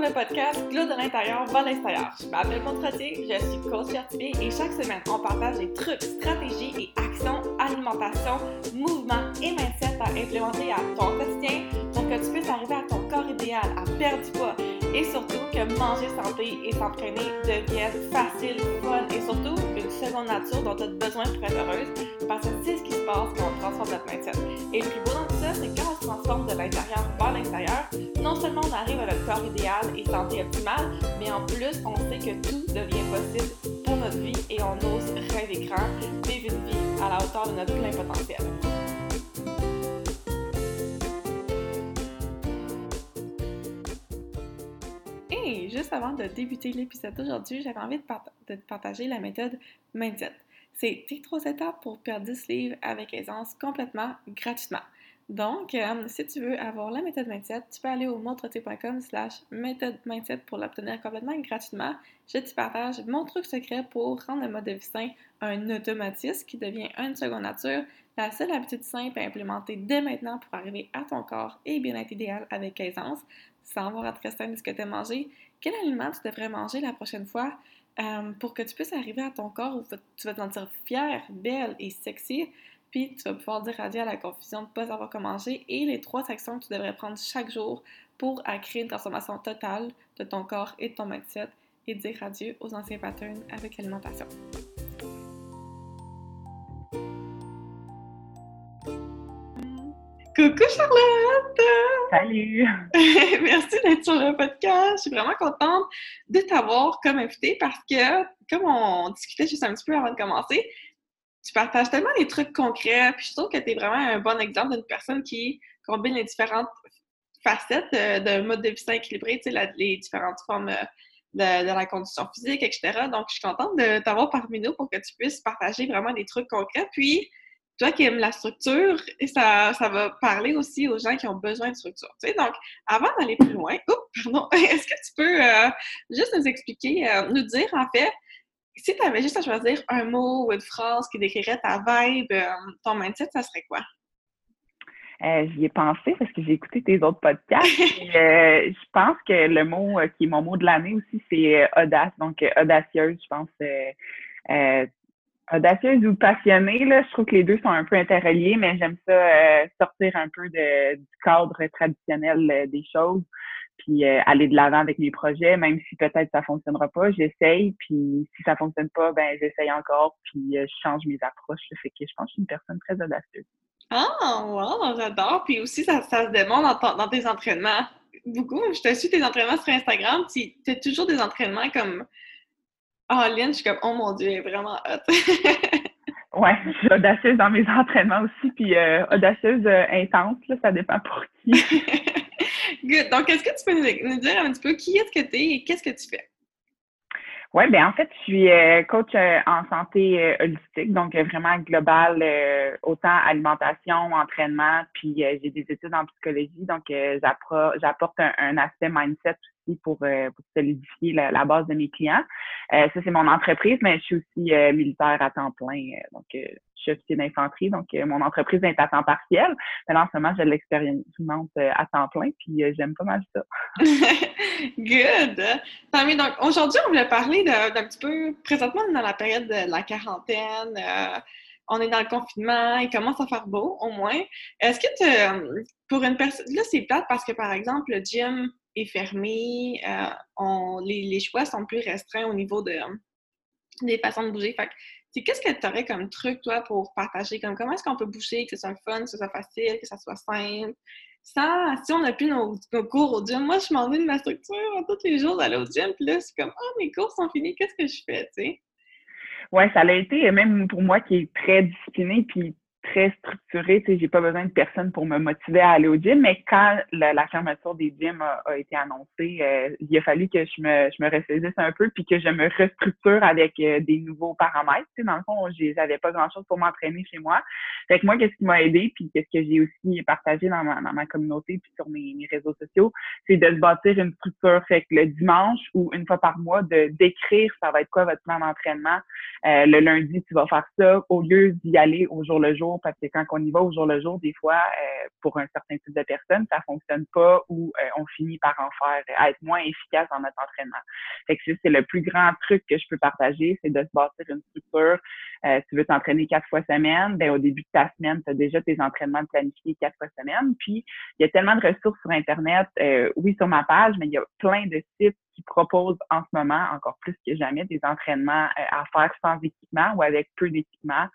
le podcast Glow de l'intérieur vers l'extérieur. Je m'appelle Montretier, je suis coach certifié et chaque semaine, on partage des trucs, stratégies et actions, alimentation, mouvement et mindset à implémenter à ton quotidien pour que tu puisses arriver à ton corps idéal, à perdre du poids et surtout que manger santé et s'entraîner deviennent facile, fun et surtout seconde nature dont tu as besoin pour être heureuse parce que c'est ce qui se passe quand on transforme notre mindset. Et le plus beau dans tout ça, c'est quand on se transforme de l'intérieur vers l'extérieur, non seulement on arrive à notre corps idéal et santé optimale, mais en plus, on sait que tout devient possible pour notre vie et on ose rêver grand, vivre une vie à la hauteur de notre plein potentiel. Juste avant de débuter l'épisode d'aujourd'hui, j'avais envie de, partager la méthode Mindset. C'est tes trois étapes pour perdre 10 livres avec aisance complètement gratuitement. Donc, euh, si tu veux avoir la méthode mindset, tu peux aller au montretier.com slash méthode mindset pour l'obtenir complètement gratuitement. Je te partage mon truc secret pour rendre le mode de vie sain un automatisme qui devient une seconde nature, la seule habitude simple à implémenter dès maintenant pour arriver à ton corps et bien-être idéal avec aisance, sans avoir à te restreindre ce que tu as mangé. Quel aliment tu devrais manger la prochaine fois euh, pour que tu puisses arriver à ton corps où tu vas te sentir fière, belle et sexy puis tu vas pouvoir dire adieu à la confusion de ne pas savoir comment manger et les trois actions que tu devrais prendre chaque jour pour créer une transformation totale de ton corps et de ton mindset et dire adieu aux anciens patterns avec l'alimentation. Coucou Charlotte! Salut! Merci d'être sur le podcast. Je suis vraiment contente de t'avoir comme invitée parce que, comme on discutait juste un petit peu avant de commencer, tu partages tellement des trucs concrets, puis je trouve que tu es vraiment un bon exemple d'une personne qui combine les différentes facettes d'un mode de vie sain équilibré, tu sais, les différentes formes euh, de, la condition physique, etc. Donc, je suis contente de t'avoir parmi nous pour que tu puisses partager vraiment des trucs concrets. Puis, toi qui aimes la structure, ça, ça va parler aussi aux gens qui ont besoin de structure. Tu sais? Donc, avant d'aller plus loin, pardon, est-ce que tu peux euh, juste nous expliquer, nous dire en fait, si tu avais juste à choisir un mot ou une phrase qui décrirait ta vibe, euh, ton mindset, ça serait quoi? Euh, j'y ai pensé parce que j'ai écouté tes autres podcasts. Euh, je pense que le mot qui est mon mot de l'année aussi, c'est audace. Donc, audacieuse, je pense. Audacieuse ou passionnée, là, je trouve que les deux sont un peu interreliés, mais j'aime ça sortir un peu de, du cadre traditionnel des choses puis euh, aller de l'avant avec mes projets, même si peut-être ça fonctionnera pas, j'essaye, puis si ça fonctionne pas, ben j'essaye encore, puis euh, je change mes approches. Fait que je pense que je suis une personne très audacieuse. Ah, wow, j'adore. Puis aussi, ça, ça se démontre dans, dans, tes entraînements. Beaucoup. Je te suis tes entraînements sur Instagram. Tu as toujours des entraînements comme oh, Lynn, je suis comme, oh mon Dieu, elle est vraiment hot. ouais, je suis audacieuse dans mes entraînements aussi, puis euh, audacieuse intense, là, ça dépend pour qui. Good. Donc, est-ce que tu peux nous, dire un petit peu qui est-ce que tu es et qu'est-ce que tu fais? Oui, bien en fait, je suis euh, coach euh, en santé euh, holistique, donc vraiment global, autant alimentation, entraînement, puis j'ai des études en psychologie, donc j'apporte un, aspect mindset aussi pour, solidifier la, base de mes clients. ça, c'est mon entreprise, mais je suis aussi militaire à temps plein, donc je suis officier d'infanterie, donc euh, mon entreprise est à temps partiel. Mais en ce moment, j'ai de l'expérimente euh, à temps plein, puis euh, j'aime pas mal ça. Good! Donc, aujourd'hui, on voulait parler d'un petit peu, présentement, dans la période de la quarantaine. on est dans le confinement, il commence à faire beau, au moins. Est-ce que tu, pour une personne, là, c'est plate parce que, par exemple, le gym est fermé, on, les, choix sont plus restreints au niveau de, des façons de bouger. Fait qu'est-ce que tu aurais comme truc, toi, pour partager? Comme comment est-ce qu'on peut bouger, que ce soit fun, que ce soit facile, que ce soit simple? Sans, si on n'a plus nos, cours au gym, moi, je m'ennuie de ma structure tous les jours d'aller au gym, puis là, c'est comme, oh, mes cours sont finis, qu'est-ce que je fais, tu sais? Ouais, ça a été, même pour moi qui est très discipliné, puis très structuré. Tu sais, j'ai pas besoin de personne pour me motiver à aller au gym. Mais quand la, fermeture des gyms a, été annoncée, euh, il a fallu que je me, je me ressaisisse un peu puis que je me restructure avec euh, des nouveaux paramètres. Tu sais, dans le fond, j'avais pas grand-chose pour m'entraîner chez moi. Fait que moi, qu'est-ce qui m'a aidé puis qu'est-ce que j'ai aussi partagé dans ma, dans ma communauté puis sur mes, mes réseaux sociaux, c'est de se bâtir une structure. Fait que le dimanche ou une fois par mois, de d'écrire ça va être quoi votre plan d'entraînement. Euh, le lundi, tu vas faire ça au lieu d'y aller au jour le jour parce que quand on y va au jour le jour, des fois, euh, pour un certain type de personnes, ça fonctionne pas ou on finit par en faire être moins efficace dans notre entraînement. Fait que c'est le plus grand truc que je peux partager, c'est de se bâtir une structure. tu veux t'entraîner quatre fois semaine, ben au début de ta semaine, tu as déjà tes entraînements planifiés quatre fois semaine. Puis il y a tellement de ressources sur Internet, oui, sur ma page, mais il y a plein de sites qui proposent en ce moment, encore plus que jamais, des entraînements euh, à faire sans équipement ou avec peu d'équipement,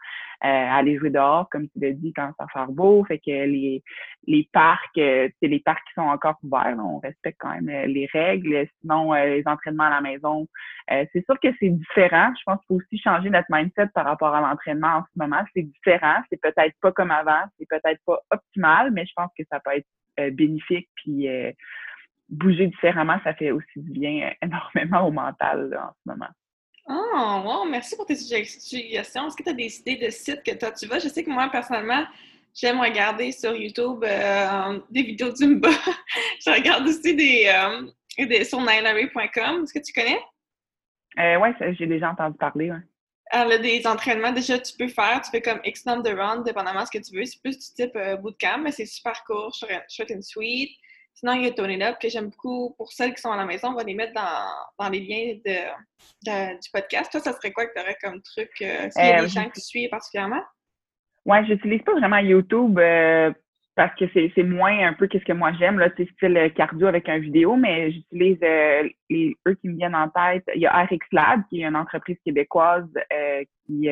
euh, aller jouer dehors, comme tu l'as dit, quand ça fait beau. Fait que les, les parcs, euh, c'est les parcs qui sont encore ouverts, on respecte quand même euh, les règles. Sinon, les entraînements à la maison, c'est sûr que c'est différent. Je pense qu'il faut aussi changer notre mindset par rapport à l'entraînement en ce moment. C'est différent. C'est peut-être pas comme avant. C'est peut-être pas optimal, mais je pense que ça peut être bénéfique puis bouger différemment, ça fait aussi du bien euh, énormément au mental en ce moment. Oh, wow, merci pour tes suggestions. Est-ce que tu as des idées de sites que toi tu vas? Je sais que moi, personnellement, j'aime regarder sur YouTube euh, des vidéos Zumba. je regarde aussi des, euh, des sur nilarray.com. Est-ce que tu connais? Euh, oui, j'ai déjà entendu parler. Ouais. Alors, ah, des entraînements, déjà, tu peux faire. Tu fais comme X nombre de rounds, dépendamment de ce que tu veux. C'est plus du type bootcamp, mais c'est super court, fais une suite. Sinon, il y a Tony Up que j'aime beaucoup. Pour celles qui sont à la maison, on va les mettre dans, dans les liens de, du podcast. Toi, ça serait quoi que tu aurais comme truc? Euh, S'il y a euh, des gens qui suivent particulièrement? Oui, j'utilise pas vraiment YouTube euh, parce que c'est moins un peu qu'est-ce que moi j'aime. Là, c'est style cardio avec un vidéo, mais j'utilise les eux qui me viennent en tête. Il y a RX Lab, qui est une entreprise québécoise qui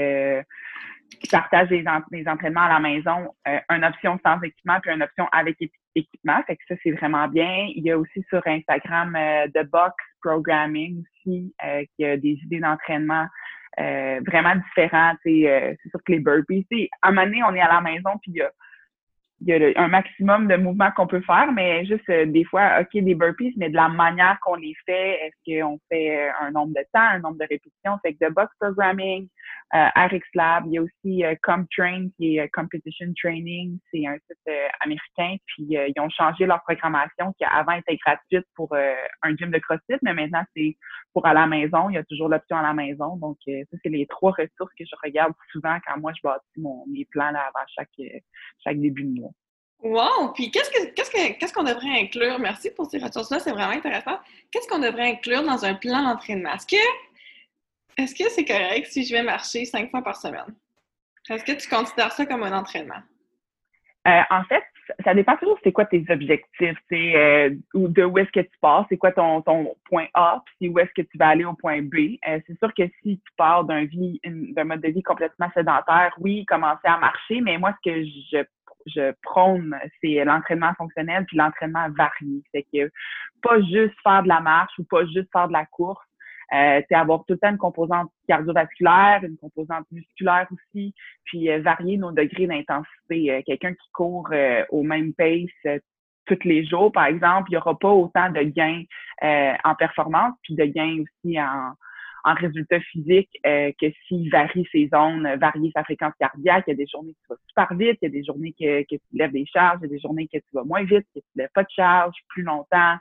qui partagent les, entraînements à la maison, euh, une option sans équipement puis une option avec équipement. Fait que ça, c'est vraiment bien. Il y a aussi sur Instagram euh, The Box Programming aussi, euh, qui a des idées d'entraînement euh, vraiment différentes. c'est sûr que les burpees, à un moment donné, on est à la maison, puis il y a il y a un maximum de mouvements qu'on peut faire, mais juste euh, des fois, OK, des burpees, mais de la manière qu'on les fait, est-ce qu'on fait euh, un nombre de temps, un nombre de répétitions? Fait que de box programming, euh, RX Lab, il y a aussi euh, ComTrain, qui est Competition Training, c'est un site américain, puis ils ont changé leur programmation qui avant était gratuite pour un gym de CrossFit, mais maintenant c'est pour à la maison, il y a toujours l'option à la maison. Donc, ça, c'est les trois ressources que je regarde souvent quand moi je bâtis mon, mes plans là, avant chaque, chaque début de mois. Wow! Puis qu'est-ce qu'on qu'on devrait inclure? Merci pour ces ressources-là, c'est vraiment intéressant. Qu'est-ce qu'on devrait inclure dans un plan d'entraînement? Est-ce que est-ce que c'est correct si je vais marcher cinq fois par semaine? Est-ce que tu considères ça comme un entraînement? Euh, en fait, ça dépend toujours c'est quoi tes objectifs, euh, ou de où est-ce que tu pars, c'est quoi ton, ton point A, puis où est-ce que tu vas aller au point B. Euh, c'est sûr que si tu pars d'un mode de vie complètement sédentaire, oui, commencer à marcher, mais moi, ce que je je prône, c'est l'entraînement fonctionnel puis l'entraînement varié. C'est que pas juste faire de la marche ou pas juste faire de la course. Euh, c'est avoir tout le temps une composante cardiovasculaire, une composante musculaire aussi, puis euh, varier nos degrés d'intensité. Euh, quelqu'un qui court euh, au même pace tous les jours, par exemple, il n'y aura pas autant de gains en performance, puis de gains aussi en, en résultat physique euh, que s'il varie ses zones, varier sa fréquence cardiaque. Il y a des journées tu vas super vite, il y a des journées que, tu lèves des charges, il y a des journées que tu vas moins vite, que tu lèves pas de charge plus longtemps.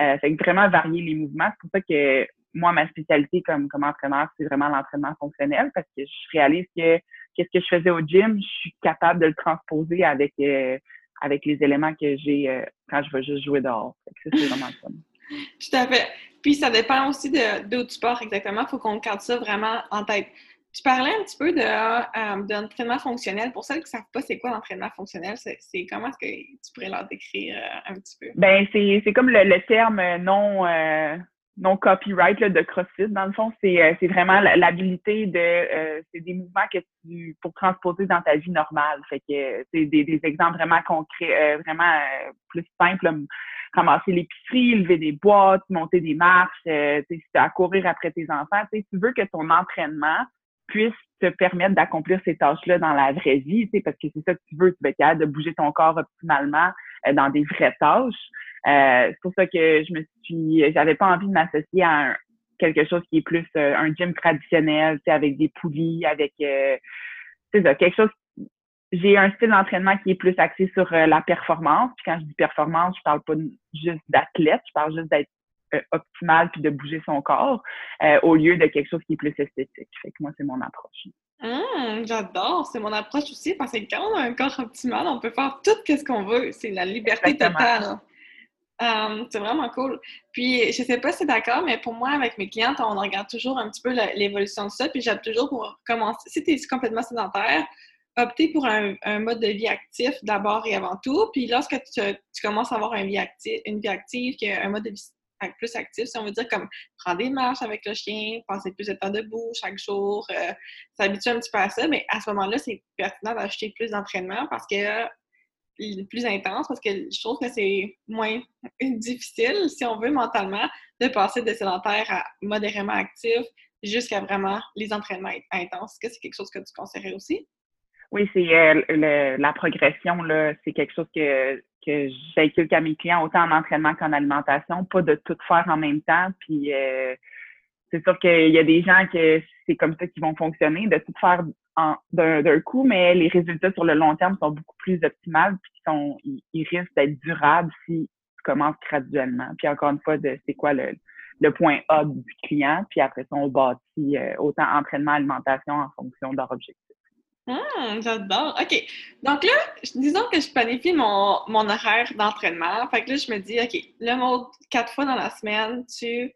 Euh, fait que vraiment varier les mouvements. C'est pour ça que moi, ma spécialité comme, comme entraîneur, c'est vraiment l'entraînement fonctionnel parce que je réalise que qu'est-ce que je faisais au gym, je suis capable de le transposer avec, euh, avec les éléments que j'ai euh, quand je vais juste jouer dehors. C'est vraiment fun. Tout à fait. Puis ça dépend aussi de d'où tu pars exactement. Il faut qu'on garde ça vraiment en tête. Tu parlais un petit peu euh, d'entraînement fonctionnel. Pour celles qui ne savent pas c'est quoi l'entraînement fonctionnel, c'est comment est-ce que tu pourrais leur décrire euh, un petit peu? Ben c'est comme le, terme non euh, non copyright de CrossFit. Dans le fond, c'est vraiment l'habilité de c'est des mouvements que tu pour transposer dans ta vie normale. Fait que c'est des, des, exemples vraiment concrets, vraiment plus simples ramasser l'épicerie, lever des boîtes, monter des marches, euh, à courir après tes enfants. Tu veux que ton entraînement puisse te permettre d'accomplir ces tâches-là dans la vraie vie, parce que c'est ça que tu veux, tu veux être capable de bouger ton corps optimalement euh, dans des vraies tâches. Euh, c'est pour ça que je me suis, j'avais pas envie de m'associer à quelque chose qui est plus euh, un gym traditionnel, avec des poulies, avec c'est ça, quelque chose j'ai un style d'entraînement qui est plus axé sur euh, la performance. Puis quand je dis performance, je parle pas juste d'athlète, je parle juste d'être euh, optimal puis de bouger son corps euh, au lieu de quelque chose qui est plus esthétique. Fait que moi, c'est mon approche. Hum, j'adore, c'est mon approche aussi parce que quand on a un corps optimal, on peut faire tout ce qu'on veut. C'est la liberté totale. C'est vraiment cool. Puis, je sais pas si c'est d'accord, mais pour moi, avec mes clientes, on regarde toujours un petit peu l'évolution de ça. Puis, j'aime toujours pour commencer. Si tu es complètement sédentaire, opter pour un, mode de vie actif d'abord et avant tout. Puis, lorsque tu, commences à avoir une vie active, un mode de vie plus actif, si on veut dire comme prendre des marches avec le chien, passer plus de temps debout chaque jour, euh, s'habituer un petit peu à ça, mais à ce moment-là, c'est pertinent d'acheter plus d'entraînement parce que plus intense parce que je trouve que c'est moins difficile, si on veut, mentalement, de passer de sédentaire à modérément actif jusqu'à vraiment les entraînements intenses. Est-ce que c'est quelque chose que tu conseillerais aussi? Oui, c'est euh, la progression, là, c'est quelque chose que que j'inculque à mes clients autant en entraînement qu'en alimentation, pas de tout faire en même temps. Puis euh, c'est sûr qu'il y a des gens que c'est comme ça qu'ils vont fonctionner, de tout faire d'un coup, mais les résultats sur le long terme sont beaucoup plus optimales, puis sont, ils, risquent d'être durables si tu commences graduellement. Puis encore une fois, c'est quoi le, le point A du client, puis après ça, on bâtit euh, autant entraînement, alimentation en fonction de leur objectif. Ah, j'adore. OK. Donc là, disons que je planifie mon, mon horaire d'entraînement. Fait que là, je me dis, OK, le mot quatre fois dans la semaine, tu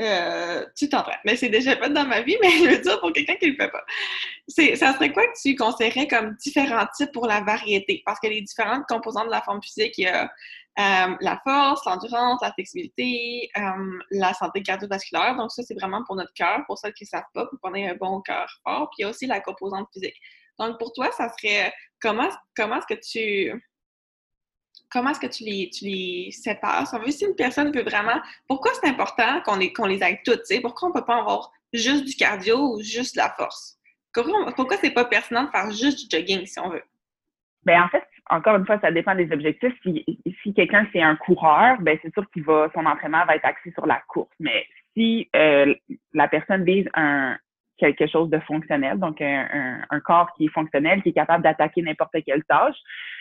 euh, tu t'entraînes. Mais c'est déjà fait dans ma vie, mais je veux dire pour quelqu'un qui le fait pas. Ça serait quoi que tu conseillerais comme différents types pour la variété? Parce que les différentes composantes de la forme physique, il y a euh, la force, l'endurance, la flexibilité, euh, la santé cardiovasculaire. Donc, ça, c'est vraiment pour notre cœur, pour ceux qui ne savent pas, pour qu'on ait un bon cœur fort. Puis, il y a aussi la composante physique. Donc, pour toi, ça serait comment, comment est-ce que tu comment est-ce que tu les, tu les sépares? Si, si une personne veut vraiment. Pourquoi c'est important qu'on les, les aide toutes? Pourquoi on ne peut pas avoir juste du cardio ou juste de la force? Pourquoi, pourquoi c'est pas pertinent de faire juste du jogging si on veut? Bien, en fait, encore une fois, ça dépend des objectifs. Si, si quelqu'un c'est un coureur, ben c'est sûr qu'il va son entraînement va être axé sur la course. Mais si euh, la personne vise un, quelque chose de fonctionnel, donc un, corps qui est fonctionnel, qui est capable d'attaquer n'importe quelle tâche.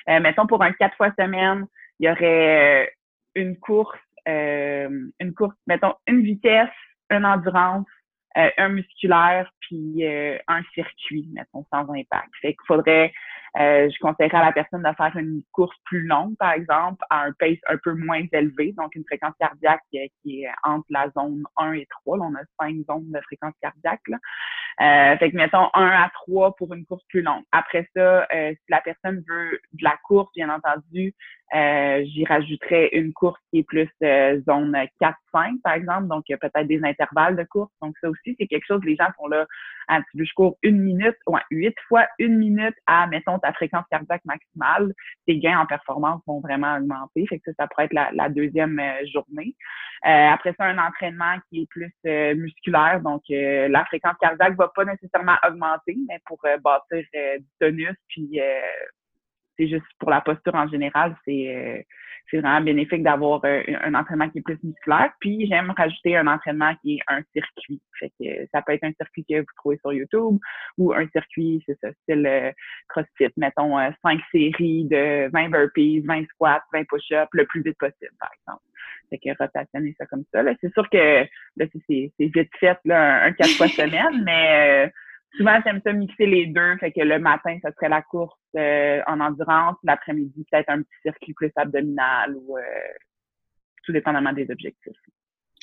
Euh, mettons pour un quatre fois semaine, il y aurait euh, une course, euh, une course, mettons une vitesse, une endurance, euh, un musculaire, puis un circuit, mettons sans impact. Fait qu'il faudrait euh, je conseillerais à la personne de faire une course plus longue, par exemple, à un pace un peu moins élevé, donc une fréquence cardiaque qui est, entre la zone 1 et 3. Là, on a cinq zones de fréquence cardiaque. Là. Euh, fait que mettons 1 à 3 pour une course plus longue. Après ça, euh, si la personne veut de la course, bien entendu, euh, j'y rajouterais une course qui est plus euh, zone 4-5, par exemple, donc peut-être des intervalles de course. Donc ça aussi, c'est quelque chose, les gens sont là, ah, tu veux je cours une minute, ouais, huit fois une minute à, mettons, ta fréquence cardiaque maximale, tes gains en performance vont vraiment augmenter. Fait que ça, ça pourrait être la, la deuxième euh, journée. après ça, un entraînement qui est plus musculaire, donc la fréquence cardiaque va pas nécessairement augmenter, mais pour bâtir du tonus, puis c'est juste pour la posture en général, c'est euh, c'est vraiment bénéfique d'avoir euh, un entraînement qui est plus musculaire. Puis j'aime rajouter un entraînement qui est un circuit. Fait que ça peut être un circuit que vous trouvez sur YouTube ou un circuit, c'est ça, style euh, CrossFit. Mettons cinq séries de 20 burpees, 20 squats, 20 push-ups le plus vite possible, par exemple. Fait que rotationner ça comme ça. C'est sûr que c'est vite fait là, un, quatre fois semaine, mais souvent, j'aime ça mixer les deux. Fait que le matin, ça serait la course euh, en endurance. L'après-midi, peut-être un petit circuit plus abdominal ou euh, tout dépendamment des objectifs.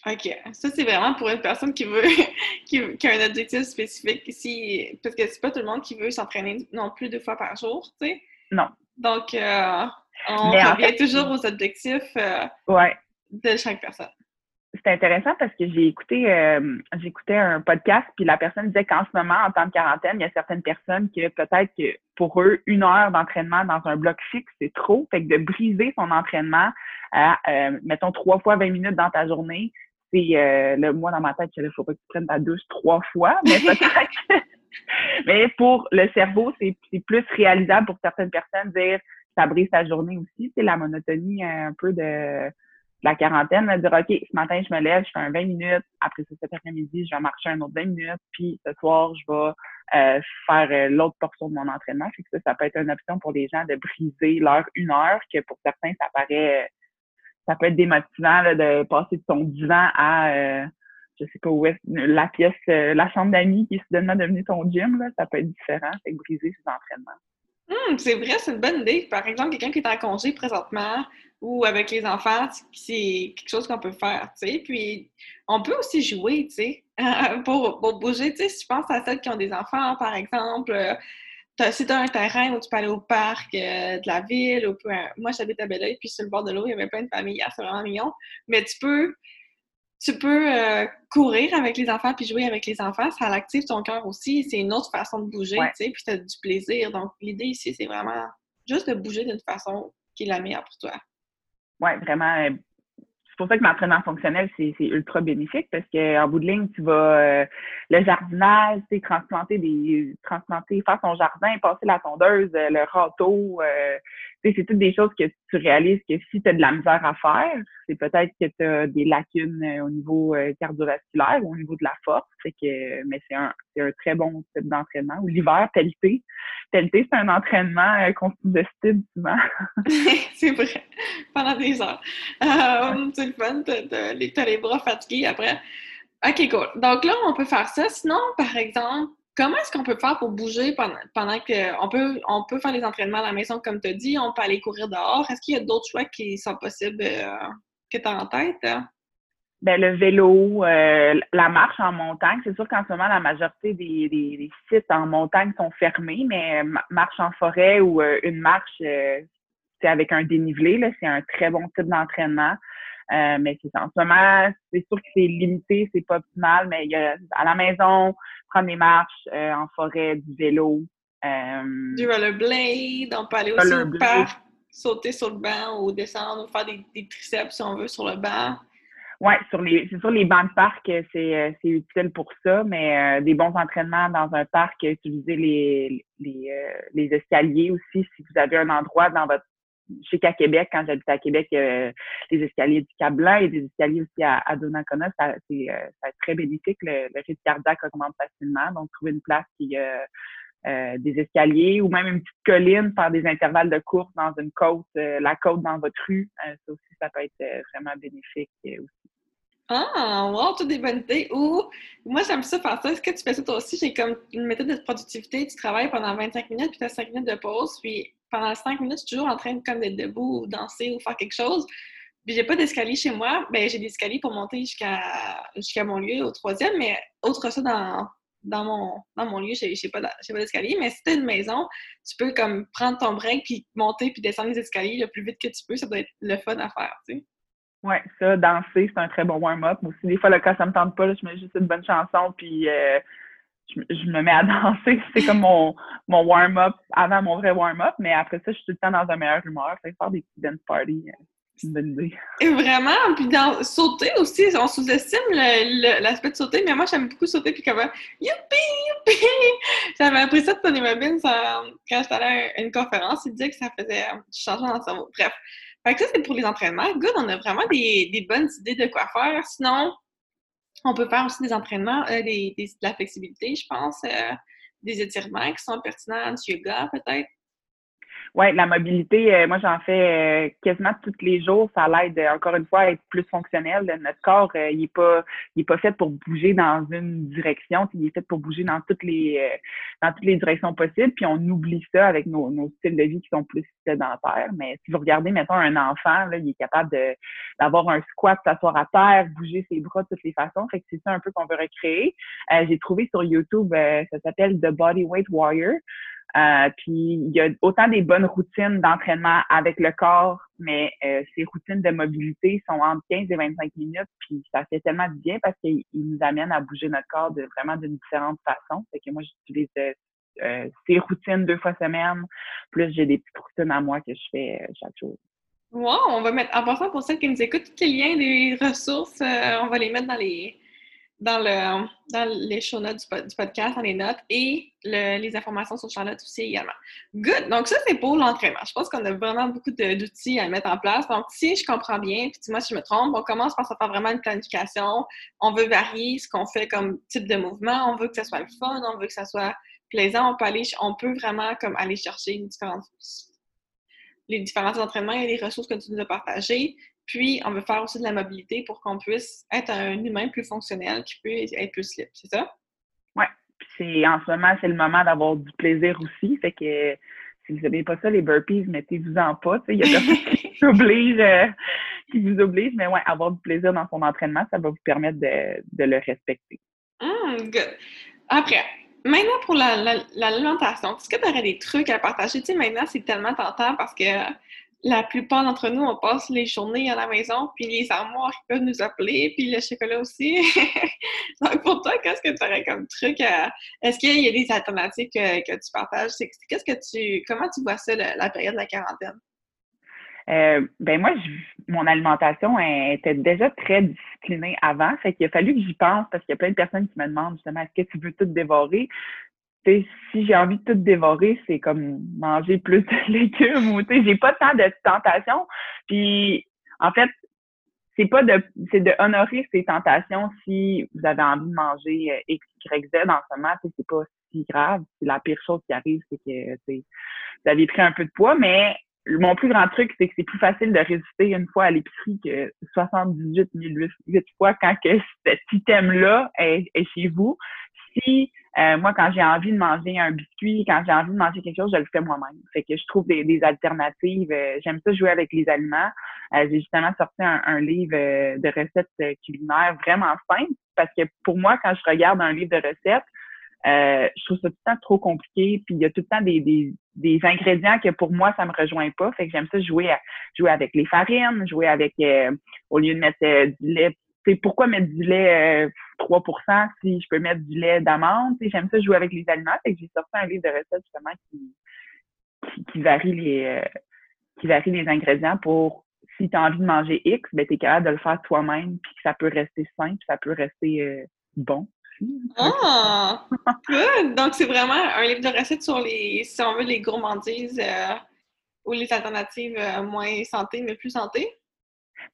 OK. Ça, c'est vraiment pour une personne qui veut qui, a un objectif spécifique. ici parce que c'est pas tout le monde qui veut s'entraîner non plus deux fois par jour, tu sais. Non. Donc, euh, on revient toujours aux objectifs ouais. De chaque personne. C'est intéressant parce que j'ai écouté euh, j'écoutais un podcast puis la personne disait qu'en ce moment en temps de quarantaine il y a certaines personnes que peut-être que pour eux une heure d'entraînement dans un bloc fixe c'est trop. Fait que de briser son entraînement à euh, mettons trois fois 20 minutes dans ta journée c'est euh, le moi dans ma tête il faut pas que tu prennes ta douche trois fois mais peut-être mais pour le cerveau c'est plus réalisable pour certaines personnes dire ça brise ta journée aussi. C'est la monotonie un peu de la quarantaine, me dire, OK, ce matin, je me lève, je fais un 20 minutes. Après ça, cet après-midi, je vais marcher un autre 20 minutes. Puis ce soir, je vais euh, faire euh, l'autre portion de mon entraînement. Fait que ça, ça peut être une option pour les gens de briser leur une heure, que pour certains, ça paraît ça peut être démotivant de passer de ton divan à euh, je sais pas où est la pièce, euh, la chambre d'amis qui est soudainement devenue ton gym, là, ça peut être différent, c'est briser ses entraînements. Hum, c'est vrai, c'est une bonne idée. Par exemple, quelqu'un qui est en congé présentement ou avec les enfants, c'est quelque chose qu'on peut faire, tu sais. Puis, on peut aussi jouer, tu sais, pour, bouger. Tu sais, si je pense à celles qui ont des enfants, par exemple, euh, si tu as un terrain où tu peux aller au parc euh, de la ville, ou moi j'habite à Belleuil, puis sur le bord de l'eau, il y avait plein de familles, c'est vraiment mignon. Mais tu peux tu peux euh, courir avec les enfants puis jouer avec les enfants, ça active ton cœur aussi. C'est une autre façon de bouger, tu sais, puis tu as du plaisir. Donc, l'idée ici, c'est vraiment juste de bouger d'une façon qui est la meilleure pour toi. Oui, vraiment. Euh, c'est pour ça que l'entraînement fonctionnel, c'est ultra bénéfique parce qu'en bout de ligne, tu vas euh, le jardinage, tu sais, transplanter des transplanter, faire son jardin, passer la tondeuse, le râteau, c'est toutes des choses que tu réalises que si tu as de la misère à faire, c'est peut-être que tu as des lacunes euh, au niveau euh, cardiovasculaire ou au niveau de la force. Que, mais c'est un, un très bon type d'entraînement. Ou l'hiver, pelleté. Pelleté, c'est un entraînement euh, qu'on sous-estime souvent. c'est vrai. Pendant des heures. Euh, c'est le fun. T'as les bras fatigués après. OK, cool. Donc là, on peut faire ça. Sinon, par exemple, Comment est-ce qu'on peut faire pour bouger pendant, pendant que on peut on peut faire les entraînements à la maison comme tu as dit, on peut aller courir dehors. Est-ce qu'il y a d'autres choix qui sont possibles euh, que tu as en tête? Ben, le vélo, euh, la marche en montagne, c'est sûr qu'en ce moment, la majorité des, des, sites en montagne sont fermés, mais marche en forêt ou euh, une marche, c'est avec un dénivelé, c'est un très bon type d'entraînement. Mais c'est en ce moment, c'est sûr que c'est limité, c'est pas optimal, mais il y a, à la maison, prendre des marches euh, en forêt, du vélo. Euh, du rollerblade, on peut aller aussi au parc, sauter sur le banc ou descendre ou faire des, triceps si on veut sur le banc. Oui, sur les, c'est sûr, les bancs de parc, euh, c'est, utile pour ça, mais des bons entraînements dans un parc, utiliser les, les, les escaliers aussi si vous avez un endroit dans votre sais qu'à Québec, quand j'habite à Québec, les escaliers du Cap Blanc et des escaliers aussi à, à Donnacona, ça, c'est, euh, très bénéfique. Le, rythme cardiaque augmente facilement. Donc, trouver une place qui a euh, des escaliers ou même une petite colline, faire des intervalles de course dans une côte, euh, la côte dans votre rue, ça aussi, ça peut être vraiment bénéfique aussi. Ah, wow, toutes des bonnes idées. Ou, moi, j'aime ça faire ça. Est-ce que tu fais ça toi aussi? J'ai comme une méthode de productivité. Tu travailles pendant 25 minutes, puis tu as 5 minutes de pause. Puis pendant 5 minutes, je suis toujours en train de, comme d'être debout ou danser ou faire quelque chose. Puis j'ai pas d'escalier chez moi. Ben, j'ai des escaliers pour monter jusqu'à jusqu'à mon lieu au troisième, mais autre ça, dans, dans, mon, dans mon lieu, j'ai pas d'escalier. Mais si tu une maison, tu peux comme prendre ton break, puis monter, puis descendre les escaliers le plus vite que tu peux. Ça doit être le fun à faire, tu sais. Oui, ça, danser, c'est un très bon warm-up. Aussi, des fois, le cas, ça me tente pas, je mets juste une bonne chanson, puis euh, je, me mets à danser. C'est comme mon, mon warm-up avant mon vrai warm-up, mais après ça, je suis tout le temps dans un meilleur humeur. Fait faire des petits dance parties, euh, c'est une bonne idée. Et vraiment, puis dans sauter aussi, on sous-estime l'aspect de sauter, mais moi, j'aime beaucoup sauter, puis comme youpi, youpi! J'avais appris ça de Tony Robbins quand j'étais allée à une conférence, il disait que ça faisait un changement dans le cerveau. Bref. Fait ça, c'est pour les entraînements. Good, on a vraiment des, bonnes idées de quoi faire. Sinon, on peut faire aussi des entraînements, euh, des, de la flexibilité, je pense, euh, des étirements qui sont pertinents, du yoga peut-être. Oui, la mobilité, euh, moi j'en fais euh, quasiment tous les jours. Ça l'aide euh, encore une fois à être plus fonctionnel. Notre corps, il n'est pas, il est pas fait pour bouger dans une direction. Il est fait pour bouger dans toutes les dans toutes les directions possibles. Puis on oublie ça avec nos, styles de vie qui sont plus sédentaires. Mais si vous regardez, mettons, un enfant, il est capable d'avoir un squat, s'asseoir à terre, bouger ses bras de toutes les façons. Fait que c'est ça un peu qu'on veut recréer. J'ai trouvé sur YouTube, ça s'appelle The Body Weight Warrior. Euh, puis il y a autant des bonnes routines d'entraînement avec le corps, mais euh, ces routines de mobilité sont entre 15 et 25 minutes, puis ça fait tellement du bien parce qu'ils nous amènent à bouger notre corps de vraiment d'une différente façon. Fait que moi, j'utilise euh, ces routines deux fois semaine, plus j'ai des petites routines à moi que je fais chaque jour. Wow! On va mettre, en passant pour celles qui nous écoutent, tous les liens des ressources, on va les mettre dans les, dans, le, dans les show notes du, podcast, dans les notes, et les informations sur Charlotte aussi également. Good! Donc ça, c'est pour l'entraînement. Je pense qu'on a vraiment beaucoup d'outils à mettre en place. Donc, si je comprends bien, puis dis-moi si je me trompe, on commence par se faire vraiment une planification. On veut varier ce qu'on fait comme type de mouvement. On veut que ça soit le fun, on veut que ça soit plaisant. On peut aller, on peut vraiment comme aller chercher les différents entraînements et les ressources que tu nous as partagées. Puis, on veut faire aussi de la mobilité pour qu'on puisse être un humain plus fonctionnel qui peut être plus libre, c'est ça? Oui. Puis, en ce moment, c'est le moment d'avoir du plaisir aussi. Fait que si vous n'avez pas ça, les burpees, mettez-vous-en pas. Il y a personne qui vous oblige, euh, qui vous oblige, mais ouais, avoir du plaisir dans son entraînement, ça va vous permettre de, de le respecter. Hum, good. Après, maintenant pour l'alimentation, la, est-ce que tu aurais des trucs à partager? Tu sais, maintenant, c'est tellement tentant parce que la plupart d'entre nous, on passe les journées à la maison, puis les armoires peuvent nous appeler, puis le chocolat aussi. Donc, pour toi, qu'est-ce que tu aurais comme truc à... Est-ce qu'il y a des alternatives que, que tu partages? Qu'est-ce que tu... Comment tu vois ça, la, période de la quarantaine? Euh, ben moi, mon alimentation était déjà très disciplinée avant, fait qu'il a fallu que j'y pense parce qu'il y a plein de personnes qui me demandent justement est-ce que tu veux tout dévorer? Si j'ai envie de tout dévorer, c'est comme manger plus de légumes ou j'ai pas tant de tentation. Puis en fait, c'est pas de c'est de honorer ces tentations si vous avez envie de manger euh, X, Y, Z en ce moment, c'est pas si grave. C'est la pire chose qui arrive, c'est que vous avez pris un peu de poids, mais mon plus grand truc, c'est que c'est plus facile de résister une fois à l'épicerie que 78 008 fois quand que cet item-là est, chez vous. Si euh, moi, quand j'ai envie de manger un biscuit, quand j'ai envie de manger quelque chose, je le fais moi-même. Fait que je trouve des, alternatives. Euh, j'aime ça jouer avec les aliments. Euh, j'ai justement sorti un, livre de recettes culinaires vraiment simple parce que pour moi, quand je regarde un livre de recettes, je trouve ça tout le temps trop compliqué. Puis il y a tout le temps des, des, des ingrédients que pour moi, ça me rejoint pas. Fait que j'aime ça jouer à, jouer avec les farines, jouer avec au lieu de mettre du lait c'est pourquoi mettre du lait 3% euh, si je peux mettre du lait d'amande? J'aime ça jouer avec les aliments. J'ai sorti un livre de recettes justement qui, qui, varie les euh, qui varie les ingrédients pour si tu as envie de manger X, ben tu es capable de le faire toi-même, puis que ça peut rester simple, ça peut rester euh, bon. Ah! Donc, c'est vraiment un livre de recettes sur les, si on veut, les gourmandises ou les alternatives moins santé, mais plus santé?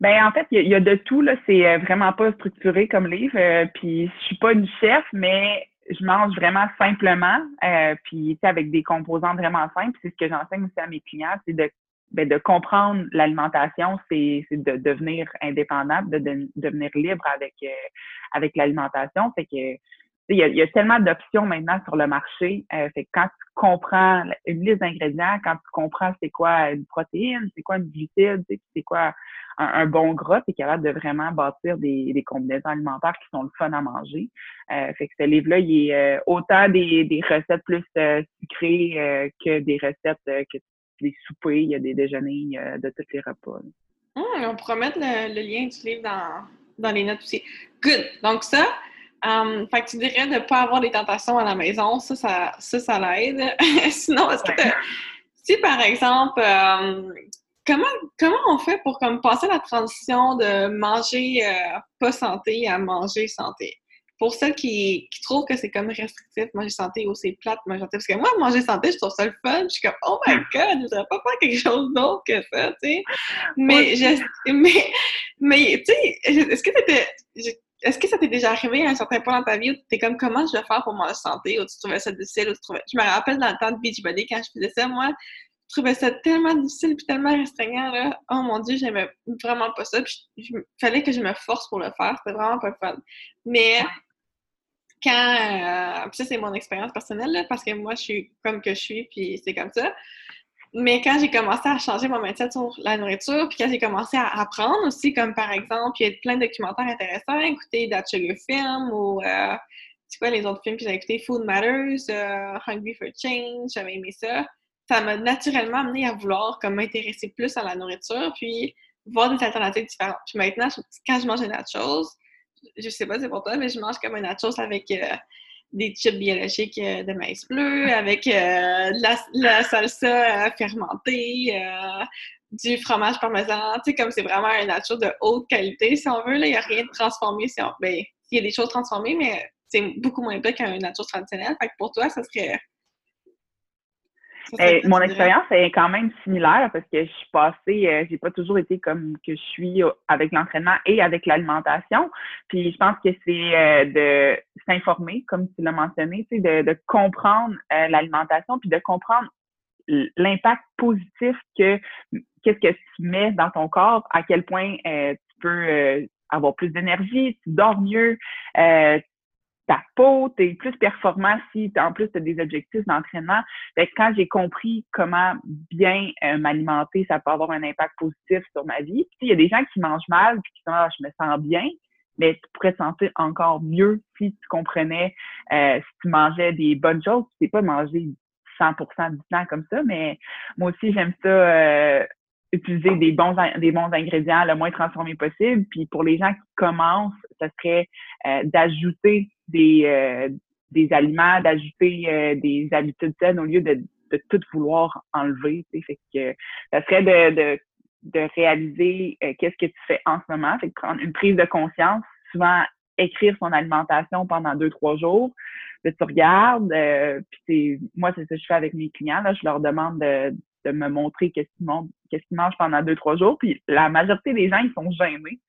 Ben en fait, il y, a de tout là. C'est euh, vraiment pas structuré comme livre. Euh, puis je suis pas une chef, mais je mange vraiment simplement. Euh, puis avec des composants vraiment simples. C'est ce que j'enseigne aussi à mes clients, c'est de ben, de comprendre l'alimentation, c'est de devenir indépendant, de, devenir libre avec avec l'alimentation. Fait que il y, a, a, tellement d'options maintenant sur le marché. fait que quand tu comprends une liste d'ingrédients, quand tu comprends c'est quoi une protéine, c'est quoi une glucide, c'est quoi un, bon gras, tu es capable de vraiment bâtir des, combinaisons alimentaires qui sont le fun à manger. Euh, fait que ce livre-là, il est euh, autant des, recettes plus euh, sucrées que des recettes que des soupers, il y a des déjeuners de tous les repas. Hum, on pourra mettre le, lien du livre dans, dans les notes aussi. Good! Donc ça, um, fait que tu dirais de ne pas avoir des tentations à la maison, ça, ça, ça, ça l'aide. Sinon, est-ce que si par exemple, comment, comment on fait pour comme passer la transition de manger euh, pas santé à manger santé? Pour ceux qui, qui trouvent que c'est comme restrictif, manger santé ou c'est plate, manger santé. Parce que moi, manger santé, je trouve ça le fun. Je suis comme, oh my god, je voudrais pas faire quelque chose d'autre que ça, tu sais. Mais, mais, mais, tu sais, est-ce que t'étais, est-ce que ça t'est déjà arrivé à un certain point dans ta vie où tu es comme comment je vais faire pour manger santé ou tu trouvais ça difficile ou tu trouvais... Je me rappelle dans le temps de Beachbody quand je faisais ça, moi, je trouvais ça tellement difficile et tellement restreignant. Là. Oh mon Dieu, j'aimais vraiment pas ça. il fallait que je me force pour le faire. C'était vraiment pas fun. Mais quand. Euh, ça, c'est mon expérience personnelle, parce que moi, je suis comme que je suis, puis c'est comme ça. Mais quand j'ai commencé à changer mon mindset sur la nourriture, puis quand j'ai commencé à apprendre aussi, comme par exemple, il y a plein de documentaires intéressants, écouter That Sugar Film ou. Euh, c'est quoi les autres films que j'ai écoutés? Food Matters, euh, Hungry for Change, j'avais aimé ça ça m'a naturellement amené à vouloir comme m'intéresser plus à la nourriture, puis voir des alternatives différentes. Puis maintenant, quand je mange une nachos, je sais pas c'est pour toi, mais je mange comme un nachos avec euh, des chips biologiques euh, de maïs bleu, avec euh, la, salsa fermentée, du fromage parmesan. Tu sais, comme c'est vraiment un nachos de haute qualité, si on veut. Il n'y a rien de transformé. Si on... Ben, il y a des choses transformées, mais c'est beaucoup moins bien qu'un nachos traditionnel. Fait que pour toi, ça serait mon expérience est quand même similaire parce que je suis passée, euh, j'ai pas toujours été comme que je suis avec l'entraînement et avec l'alimentation. Puis je pense que c'est euh, de s'informer, comme tu l'as mentionné, de, de comprendre euh, l'alimentation, puis de comprendre l'impact positif que qu'est-ce que tu mets dans ton corps, à quel point euh, tu peux euh, avoir plus d'énergie, tu dors mieux, euh, ta peau, tu es plus performant si en plus tu as des objectifs d'entraînement. Quand j'ai compris comment bien m'alimenter, ça peut avoir un impact positif sur ma vie. Il y a des gens qui mangent mal puis qui disent ah, je me sens bien, mais tu pourrais te sentir encore mieux si tu comprenais si tu mangeais des bonnes choses. Tu sais pas manger 100% du temps comme ça, mais moi aussi j'aime ça utiliser des bons, des bons ingrédients le moins transformés possible. Puis pour les gens qui commencent, ce serait euh, d'ajouter des, euh, des aliments, d'ajouter euh, des habitudes saines au lieu de, de tout vouloir enlever. Fait que ça serait de, de, de réaliser qu'est-ce que tu fais en ce moment. Fait prendre une prise de conscience, souvent écrire son alimentation pendant deux, trois jours. Là, tu regardes, puis moi, c'est ce que je fais avec mes clients. Là, je leur demande de, de me montrer qu'est-ce qu'ils mangent, pendant deux, trois jours. Puis la majorité des gens, ils sont gênés.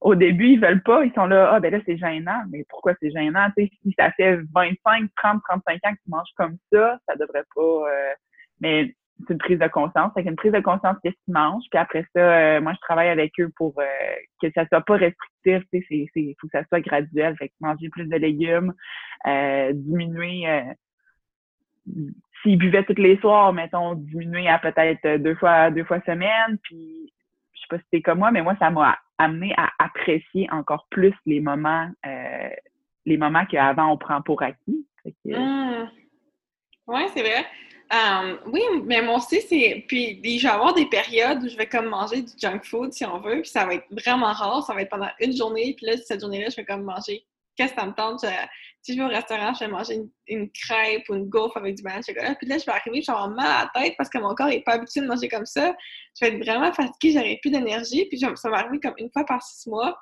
Au début, ils veulent pas, ils sont là, ah ben là, c'est gênant. Mais pourquoi c'est gênant? Tu sais, si ça fait 25, 30, 35 ans que tu manges comme ça, ça devrait pas. Euh, mais c'est une prise de conscience. C'est une prise de conscience qu'est-ce qu'ils mangent? Puis après ça, euh, moi, je travaille avec eux pour euh, que ça soit pas restrictif. Il faut que ça soit graduel. Fait que manger plus de légumes, diminuer s'ils buvaient tous les soirs, mettons, diminuer à peut-être deux fois, deux fois semaine, puis je sais pas si c'est comme moi, mais moi, ça m'a amené à apprécier encore plus les moments, euh, les moments qu'avant on prend pour acquis. Mmh. Oui, c'est vrai. Euh, oui, mais moi aussi, c'est. Puis, je vais avoir des périodes où je vais comme manger du junk food, si on veut, puis ça va être vraiment rare. Ça va être pendant une journée, puis là, cette journée-là, je vais comme manger qu'est-ce que ça me tente? Si je vais au restaurant, je vais manger une, crêpe ou une gaufre avec du banane chocolat. Puis là, je vais arriver, je vais avoir mal à la tête parce que mon corps n'est pas habitué de manger comme ça. Je vais être vraiment fatiguée, j'aurai plus d'énergie. Puis ça va arriver comme une fois par six mois.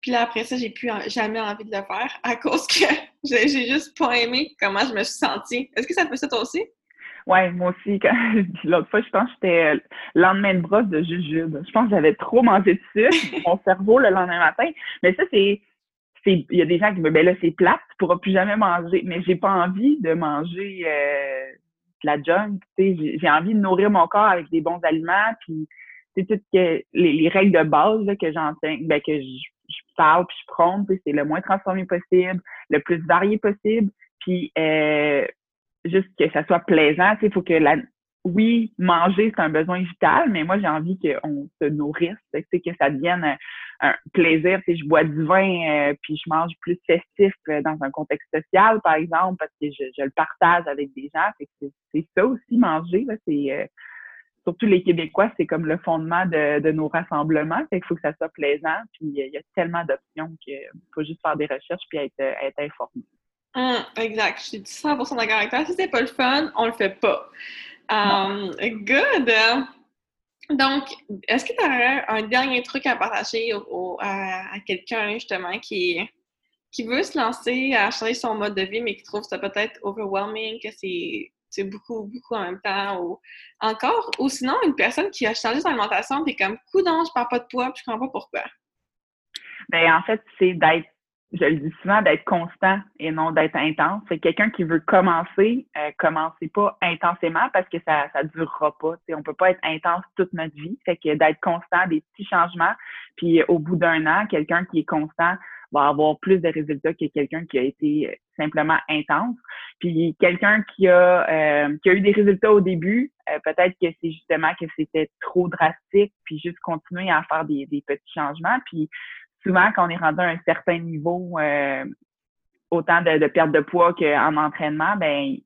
Puis là, après ça, j'ai plus jamais envie de le faire à cause que j'ai juste pas aimé comment je me suis sentie. Est-ce que ça fait ça toi aussi? Oui, moi aussi. L'autre fois, je pense que j'étais lendemain de brosse de jujube. Je pense que j'avais trop mangé de sucre, mon cerveau, le lendemain matin. Mais ça, c'est il y a des gens qui me disent, ben là, c'est plate, tu pourras plus jamais manger. Mais j'ai pas envie de manger euh, de la junk, tu sais. J'ai envie de nourrir mon corps avec des bons aliments, puis c'est toutes les, les, règles de base là, que j'enseigne, ben, que je, parle puis je prône, c'est le moins transformé possible, le plus varié possible, puis euh, juste que ça soit plaisant, il faut que la, oui, manger, c'est un besoin vital, mais moi, j'ai envie qu'on se nourrisse, que ça devienne un, plaisir. Si je bois du vin, euh, puis je mange plus festif euh, dans un contexte social, par exemple, parce que je, le partage avec des gens. C'est ça aussi, manger. Euh, surtout les Québécois, c'est comme le fondement de, nos rassemblements. Fait qu'il faut que ça soit plaisant. Puis il y a tellement d'options qu'il faut juste faire des recherches puis être, informé. Hum, exact. Je suis 100% d'accord avec toi. Si c'est pas le fun, on le fait pas. Um, good. Donc, est-ce que tu aurais un dernier truc à partager à, quelqu'un justement qui, qui veut se lancer à changer son mode de vie, mais qui trouve ça peut-être overwhelming, que c'est beaucoup, beaucoup en même temps, ou encore, ou sinon une personne qui a changé son alimentation, puis comme, coudon, je parle pas de poids, puis je comprends pas pourquoi. Ben, en fait, c'est d'être je le dis souvent, d'être constant et non d'être intense. C'est quelqu'un qui veut commencer, euh, commencez pas intensément parce que ça ça durera pas. On on peut pas être intense toute notre vie. Fait que d'être constant, des petits changements, puis au bout d'un an, quelqu'un qui est constant va avoir plus de résultats que quelqu'un qui a été simplement intense. Puis quelqu'un qui a euh, qui a eu des résultats au début, euh, peut-être que c'est justement que c'était trop drastique, puis juste continuer à faire des, des petits changements. Puis souvent, quand on est rendu à un certain niveau, euh, autant de, perte de poids qu'en entraînement, ben,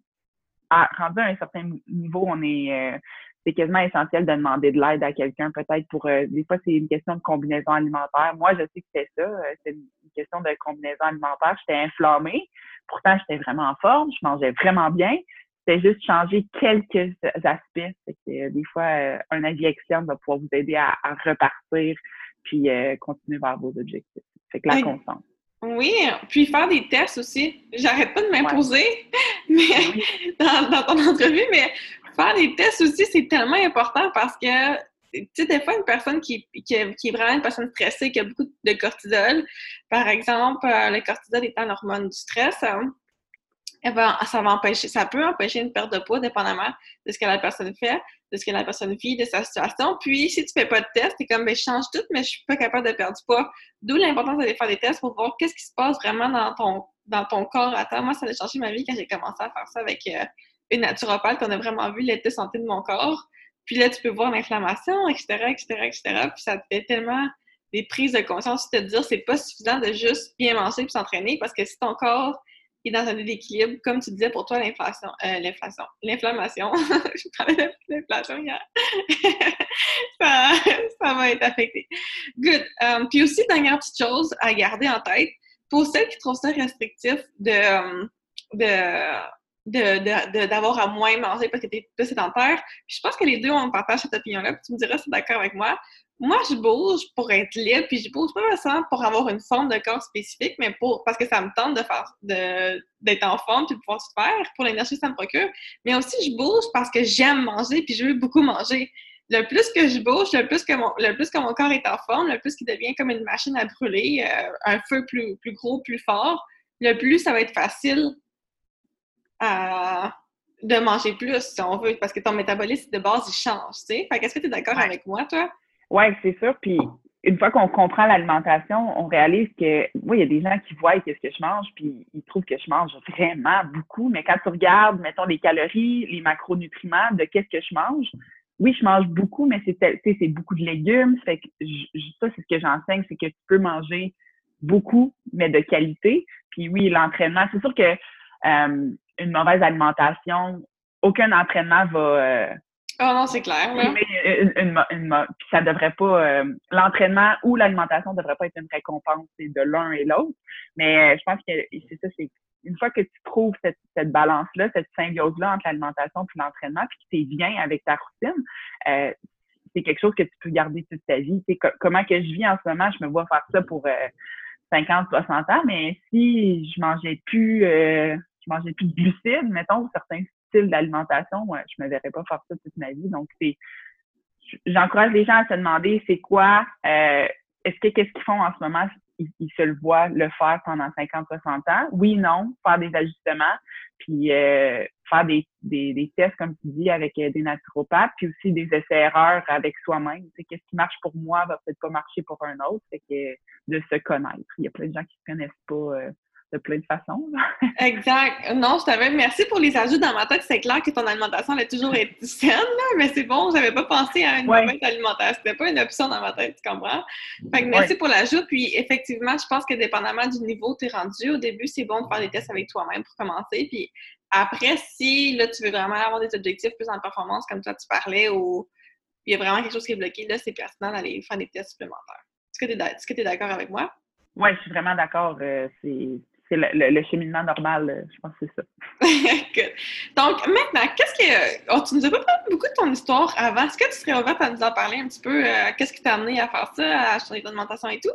rendu à un certain niveau, on est, euh, c'est quasiment essentiel de demander de l'aide à quelqu'un, peut-être pour, euh, des fois, c'est une question de combinaison alimentaire. Moi, je sais que c'est ça, c'est une question de combinaison alimentaire. J'étais inflammée, pourtant, j'étais vraiment en forme, je mangeais vraiment bien. C'était juste changer quelques aspects. que, des fois, un avis externe va pouvoir vous aider à repartir puis euh, continuer vers vos objectifs. Fait que la constance. Oui, puis faire des tests aussi. J'arrête pas de m'imposer mais dans, ton entrevue, mais faire des tests aussi, c'est tellement important parce que, tu sais, des fois, une personne qui, qui, est vraiment une personne stressée, qui a beaucoup de cortisol, par exemple, euh, le cortisol étant l'hormone du stress, hein, eh ben, ça va ça peut empêcher une perte de poids dépendamment de ce que la personne fait, de ce que la personne vit, de sa situation. Puis, si tu fais pas de test, t'es comme, ben, je change tout, mais je suis pas capable de perdre du poids. D'où l'importance d'aller faire des tests pour voir qu'est-ce qui se passe vraiment dans ton, dans ton corps à toi. Moi, ça a changé ma vie quand j'ai commencé à faire ça avec euh, une naturopathe. On a vraiment vu l'état santé de mon corps. Puis là, tu peux voir l'inflammation, etc., etc., etc. Puis ça te fait tellement des prises de conscience de te dire c'est pas suffisant de juste bien manger puis s'entraîner parce que si ton corps est dans un déséquilibre, comme tu disais pour toi, l'inflation, euh, l'inflation, l'inflammation, je parlais de l'inflation hier, ça, ça, va être affecté. Good. Um, puis aussi, dernière petite chose à garder en tête, pour celles qui trouvent ça restrictif de, um, de d'avoir à moins manger parce que tu es plus sédentaire. Je pense que les deux, on partage cette opinion-là. Puis tu me diras si tu es d'accord avec moi. Moi, je bouge pour être libre, puis je bouge pas forcément pour avoir une forme de corps spécifique, mais pour parce que ça me tente de faire d'être en forme puis de pouvoir tout faire pour l'énergie que ça me procure. Mais aussi, je bouge parce que j'aime manger puis je veux beaucoup manger. Le plus que je bouge, le plus que mon, le plus que mon corps est en forme, le plus qu'il devient comme une machine à brûler, euh, un feu plus, plus gros, plus fort, le plus ça va être facile de manger plus, si on veut, parce que ton métabolisme de base, il change, tu sais. Fait qu'est-ce que tu es d'accord avec moi, toi? Oui, c'est sûr. Puis une fois qu'on comprend l'alimentation, on réalise que, oui, il y a des gens qui voient qu'est-ce que je mange, puis ils trouvent que je mange vraiment beaucoup. Mais quand tu regardes, mettons, les calories, les macronutriments de qu'est-ce que je mange, oui, je mange beaucoup, mais c'est, c'est beaucoup de légumes. Fait que ça, c'est ce que j'enseigne, c'est que tu peux manger beaucoup, mais de qualité. Puis oui, l'entraînement, c'est sûr que euh, une mauvaise alimentation, aucun entraînement va. Euh, oh non, c'est clair. Une, ça devrait pas. Euh, l'entraînement ou l'alimentation ne devrait pas être une récompense de l'un et l'autre. Mais euh, je pense que c'est ça, c'est une fois que tu trouves cette, cette balance-là, cette symbiose-là entre l'alimentation et l'entraînement, puis que tu es bien avec ta routine, c'est quelque chose que tu peux garder toute ta vie. comment que je vis en ce moment, je me vois faire ça pour 50, 60 ans, mais si je mangeais plus je mangeais plus de glucides, mettons, certains d'alimentation, je me verrais pas faire ça toute ma vie. Donc, c'est j'encourage les gens à se demander c'est quoi, euh, est-ce que qu'est-ce qu'ils font en ce moment, ils, se le voient le faire pendant 50, 60 ans? Oui, non, faire des ajustements, puis euh, faire des, des, tests, comme tu dis, avec euh, des naturopathes, puis aussi des essais-erreurs avec soi-même. Qu'est-ce qui marche pour moi va peut-être pas marcher pour un autre, c'est que de se connaître. Il y a plein de gens qui se connaissent pas de plein de façons. exact. Non, je t'avais merci pour les ajouts dans ma tête. C'est clair que ton alimentation allait toujours être saine, mais c'est bon, j'avais pas pensé à une mauvaise alimentation. C'était pas une option dans ma tête, tu comprends? Fait que merci pour l'ajout. Puis effectivement, je pense que dépendamment du niveau où tu es rendu, au début, c'est bon de faire des tests avec toi-même pour commencer. Puis après, si là, tu veux vraiment avoir des objectifs plus en performance, comme toi tu parlais, ou il y a vraiment quelque chose qui est bloqué, là, c'est pertinent d'aller faire des tests supplémentaires. Est-ce que tu es d'accord avec moi? Oui, je suis vraiment d'accord. Euh, c'est c'est le, cheminement normal, euh, je pense que c'est ça. Donc, maintenant, qu'est-ce que. Oh, tu nous as pas parlé beaucoup de ton histoire avant. Est-ce que tu serais ouverte à nous en parler un petit peu? Euh, qu'est-ce qui t'a amené à faire ça, à changer d'alimentation et tout?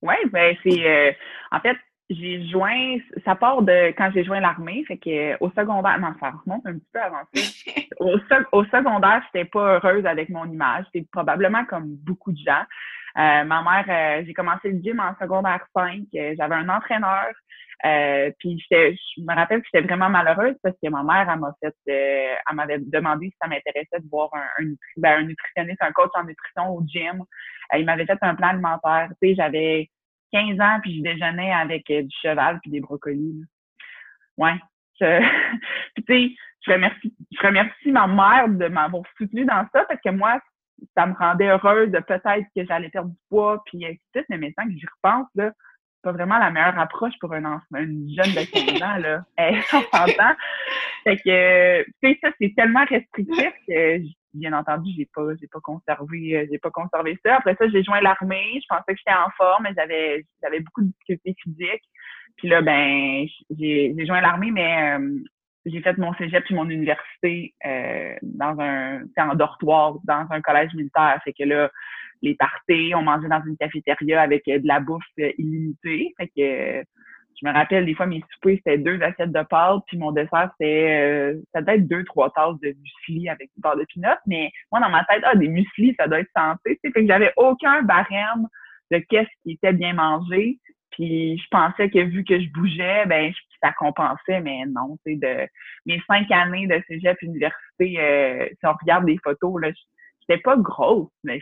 Oui, ben c'est. Euh, en fait, j'ai joint. Ça part de quand j'ai joint l'armée. Fait que au secondaire. Non, ça remonte un petit peu avant au, au secondaire, j'étais pas heureuse avec mon image. C'est probablement comme beaucoup de gens. Euh, ma mère, euh, j'ai commencé le gym en secondaire 5. Euh, j'avais un entraîneur. puis je me rappelle que j'étais vraiment malheureuse parce que ma mère, elle m'a fait, elle m'avait demandé si ça m'intéressait de voir un, un, ben, un, nutritionniste, un coach en nutrition au gym. il m'avait fait un plan alimentaire. Tu sais, j'avais 15 ans puis je déjeunais avec du cheval puis des brocolis. Ouais. Je, tu sais, je remercie, je remercie ma mère de m'avoir soutenue dans ça parce que moi, ça me rendait heureuse de peut-être que j'allais perdre du poids, puis ainsi de suite. Mais maintenant que j'y repense, là, c'est pas vraiment la meilleure approche pour un une jeune de 15 ans, là. s'entend. Fait que, tu sais, ça, c'est tellement restrictif que, bien entendu, j'ai pas, j'ai pas conservé, euh, j'ai pas conservé ça. Après ça, j'ai joint l'armée. Je pensais que j'étais en forme, mais j'avais, j'avais beaucoup de difficultés physiques. Puis là, ben, j'ai, j'ai joint l'armée, mais euh, j'ai fait mon cégep puis mon université euh, dans un en dortoir dans un collège militaire fait que là les parties on mangeait dans une cafétéria avec euh, de la bouffe euh, illimitée fait que je me rappelle des fois mes soupers c'était deux assiettes de pâtes puis mon dessert c'était ça doit être deux trois tasses de muesli avec du beurre de pinot mais moi dans ma tête ah des muesli ça doit être santé fait que j'avais aucun barème de qu'est-ce qui était bien mangé Puis je pensais que vu que je bougeais, ben ça compensait, mais non. Sais, de mes cinq années de cégep université, euh, si on regarde des photos, là, j'étais pas grosse, mais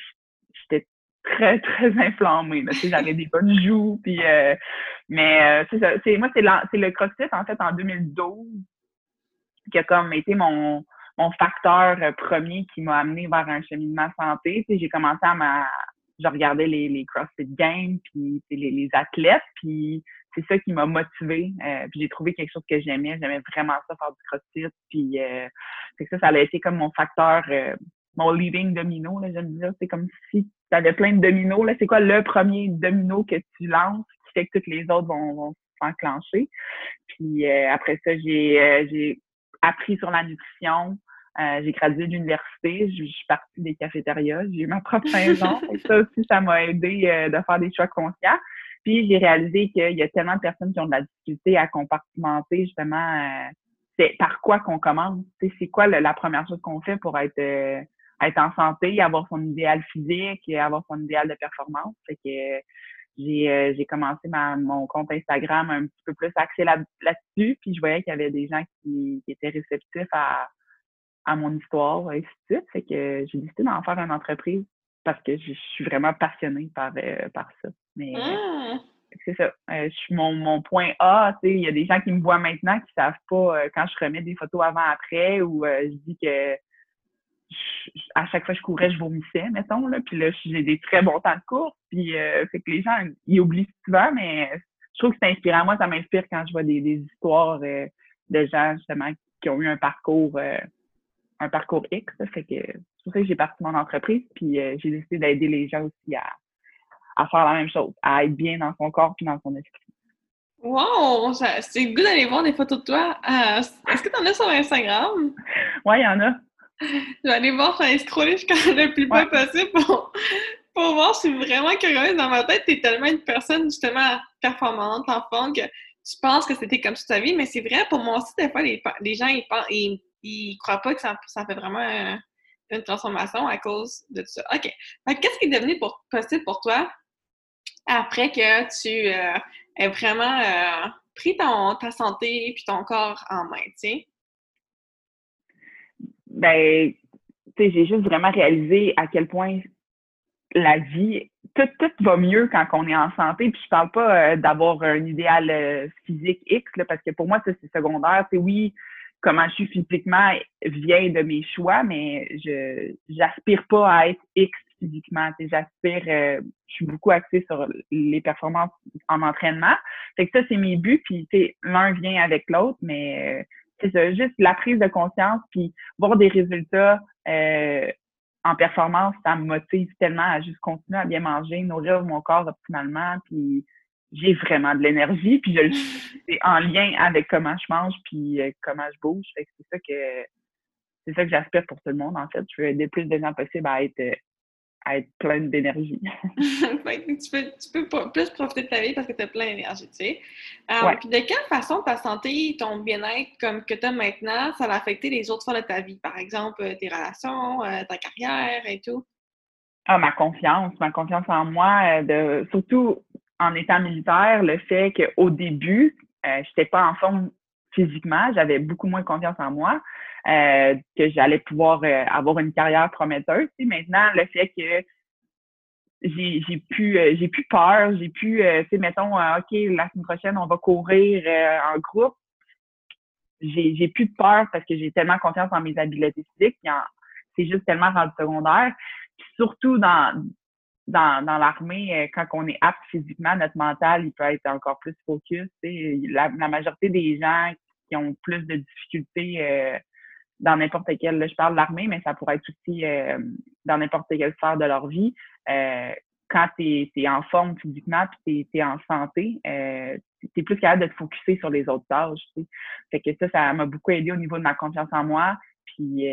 très, très inflammée. Sais, j'avais des bonnes joues. Puis, euh, mais euh, c'est. C'est, moi, c'est, c'est le CrossFit, en fait, en 2012, qui a comme été mon, mon facteur premier qui m'a amené vers un cheminement santé. Tu sais, j'ai commencé à ma, je regardais les, les CrossFit Games, puis les, les athlètes, puis c'est ça qui m'a motivée. Euh, puis j'ai trouvé quelque chose que j'aimais. J'aimais vraiment ça, faire du CrossFit. Puis euh, c'est ça, ça a été comme mon facteur, euh, mon leading domino, là, j'aime dire. C'est comme si tu avais plein de dominos. Là, c'est quoi le premier domino que tu lances qui fait que toutes les autres vont, vont s'enclencher. Puis après ça, j'ai j'ai appris sur la nutrition. Euh, j'ai gradué de l'université, je, suis partie des cafétérias, j'ai eu ma propre maison. ça aussi, ça m'a aidé euh, de faire des choix conscients. Puis j'ai réalisé qu'il y a tellement de personnes qui ont de la difficulté à compartimenter justement euh, c'est par quoi qu'on commence. C'est quoi la première chose qu'on fait pour être être en santé, avoir son idéal physique et avoir son idéal de performance. Fait que j'ai j'ai commencé ma, mon compte Instagram un petit peu plus axé là-dessus, puis je voyais qu'il y avait des gens qui, qui étaient réceptifs à à mon histoire, et ainsi de suite. Fait que j'ai décidé d'en faire une entreprise parce que je suis vraiment passionnée par, euh, par ça. Mais ah! c'est ça. Euh, je suis mon, mon point A, tu sais, il y a des gens qui me voient maintenant qui savent pas euh, quand je remets des photos avant-après ou je dis que à chaque fois que je courais, je vomissais, mettons, là. Puis là, j'ai des très bons temps de course. Puis fait que les gens, ils oublient souvent, mais je trouve que c'est inspirant. Moi, ça m'inspire quand je vois des, des histoires de gens, justement, qui ont eu un parcours un parcours X. fait que c'est pour ça que j'ai parti mon entreprise. Puis euh, j'ai décidé d'aider les gens aussi à, à faire la même chose, à être bien dans son corps puis dans son esprit. Wow! C'est le goût d'aller voir des photos de toi. Euh, est-ce que tu en as sur Instagram? Oui, il y en a. Je vais aller voir, je vais scroller jusqu'à le plus bas possible pour, pour voir. Je suis vraiment curieuse. Dans ma tête, tu es tellement une personne justement performante, en forme, que tu penses que c'était comme toute ta vie, mais c'est vrai, pour moi aussi, des fois, les, les gens, ils, ils, ils croient pas que ça, fait vraiment euh, une transformation à cause de ça. OK. Qu'est-ce qui est devenu possible pour toi après que tu euh, aies vraiment euh, pris ton, ta santé puis ton corps en main, tu sais? Ben, tu sais, j'ai juste vraiment réalisé à quel point la vie, tout, tout va mieux quand on est en santé. Puis je parle pas d'avoir un idéal physique X, parce que pour moi, ça, c'est secondaire. C'est oui, comment je suis physiquement vient de mes choix, mais je j'aspire pas à être X physiquement. J'aspire, euh, je suis beaucoup axée sur les performances en entraînement. Fait que ça, c'est mes buts, puis l'un vient avec l'autre, mais euh, c'est juste la prise de conscience, puis voir des résultats euh, en performance, ça me motive tellement à juste continuer à bien manger, nourrir mon corps optimalement, puis j'ai vraiment de l'énergie, puis je c'est en lien avec comment je mange, puis euh, comment je bouge. c'est ça que c'est ça que j'aspire pour tout le monde, en fait. Je veux aider plus de gens possible à être à être plein d'énergie. tu, peux, tu peux plus profiter de ta vie parce que tu as plein d'énergie, tu sais. Euh, puis de quelle façon ta santé, ton bien-être comme que tu as maintenant, ça va affecter les autres fois de ta vie? Par exemple, tes relations, euh, ta carrière et tout? Ah, ma confiance, ma confiance en moi, de surtout en étant militaire, le fait qu'au début, euh, je n'étais pas en forme physiquement, j'avais beaucoup moins confiance en moi, euh, que j'allais pouvoir euh, avoir une carrière prometteuse. Et maintenant, le fait que j'ai j'ai plus j'ai plus peur, j'ai plus tu sais mettons OK, la semaine prochaine on va courir en groupe. J'ai j'ai plus de peur parce que j'ai tellement confiance en mes habiletés physiques, c'est juste tellement rendu secondaire. surtout dans dans, dans l'armée, euh, quand on est apte physiquement, notre mental, il peut être encore plus focus. La, la majorité des gens qui ont plus de difficultés euh, dans n'importe quelle, là, je parle de l'armée, mais ça pourrait être aussi euh, dans n'importe quelle sphère de leur vie. quand tu es, en forme physiquement puis tu es, en santé, tu es plus capable de te focuser sur les autres tâches. Fait que ça, ça m'a beaucoup aidé au niveau de ma confiance en moi. Puis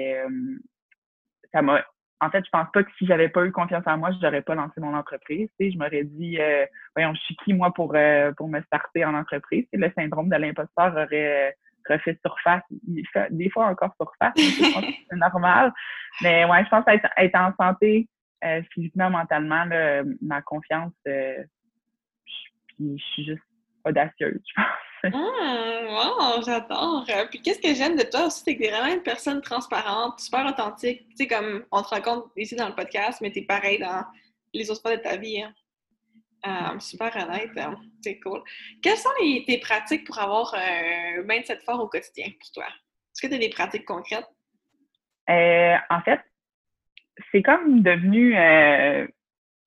ça m'a en fait, je pense pas que si j'avais pas eu confiance en moi, je n'aurais pas lancé mon entreprise. Tu sais, je m'aurais dit, euh, voyons, je suis qui moi pour euh, pour me starter en entreprise. Tu le syndrome de l'imposteur aurait euh, refait surface. Il fait des fois encore surface, c'est normal. Mais ouais, je pense être, être en santé euh, physiquement, mentalement, là, ma confiance, puis je suis juste audacieuse, je pense. Ah, wow, j'adore. Puis qu'est-ce que j'aime de toi aussi, c'est que t'es vraiment une personne transparente, super authentique. Tu sais, comme on te raconte ici dans le podcast, mais t'es pareil dans les autres fois de ta vie. Hein. Euh, super honnête, hein. c'est cool. Quelles sont les, tes pratiques pour avoir un mindset fort au quotidien pour toi? Est-ce que tu as des pratiques concrètes? Euh, en fait, c'est comme devenu euh,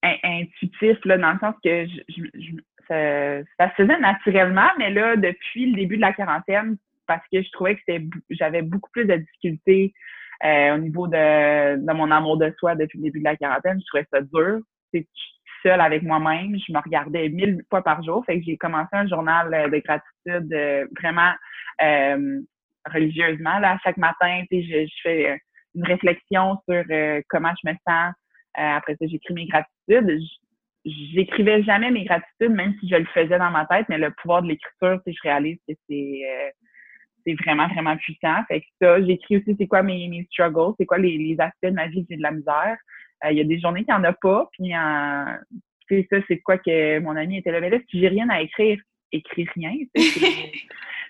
intuitif, là, dans le sens que je, ça, se faisait naturellement, mais là, depuis le début de la quarantaine, parce que je trouvais que j'avais beaucoup plus de difficultés euh, au niveau de, de, mon amour de soi depuis le début de la quarantaine, je trouvais ça dur. C'est avec moi-même, je me regardais mille fois par jour. Fait que j'ai commencé un journal de gratitude vraiment religieusement là, chaque matin. Je, je fais une réflexion sur euh, comment je me sens. Euh, après ça, j'écris mes gratitudes. J'écrivais jamais mes gratitudes, même si je le faisais dans ma tête, mais le pouvoir de l'écriture, je réalise que c'est euh, c'est vraiment, vraiment puissant. Fait que ça, j'écris aussi c'est quoi mes, mes struggles, c'est quoi les, les aspects de ma vie que j'ai de la misère. Il y a des journées qu'il n'y en a pas, puis en, ça, c'est quoi que mon ami était là. Mais là, si j'ai rien à écrire, écris rien.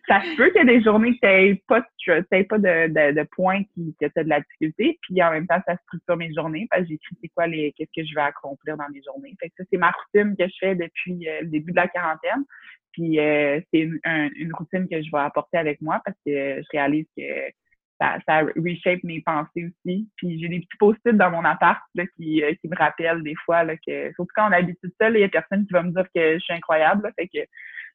ça se peut qu'il y ait des journées que tu pas, pas de, de, de points qui, que tu de la difficulté, puis en même temps, ça structure mes journées parce que j'écris c'est quoi les qu'est-ce que je vais accomplir dans mes journées. Fait que ça, c'est ma routine que je fais depuis euh, le début de la quarantaine. Puis euh, c'est une, une, routine que je vais apporter avec moi parce que je réalise que ça, ça reshape mes pensées aussi. Puis j'ai des petits post-it dans mon appart là, qui, euh, qui me rappellent des fois là, que, surtout quand on habite tout seul, il y a personne qui va me dire que je suis incroyable. Là, fait que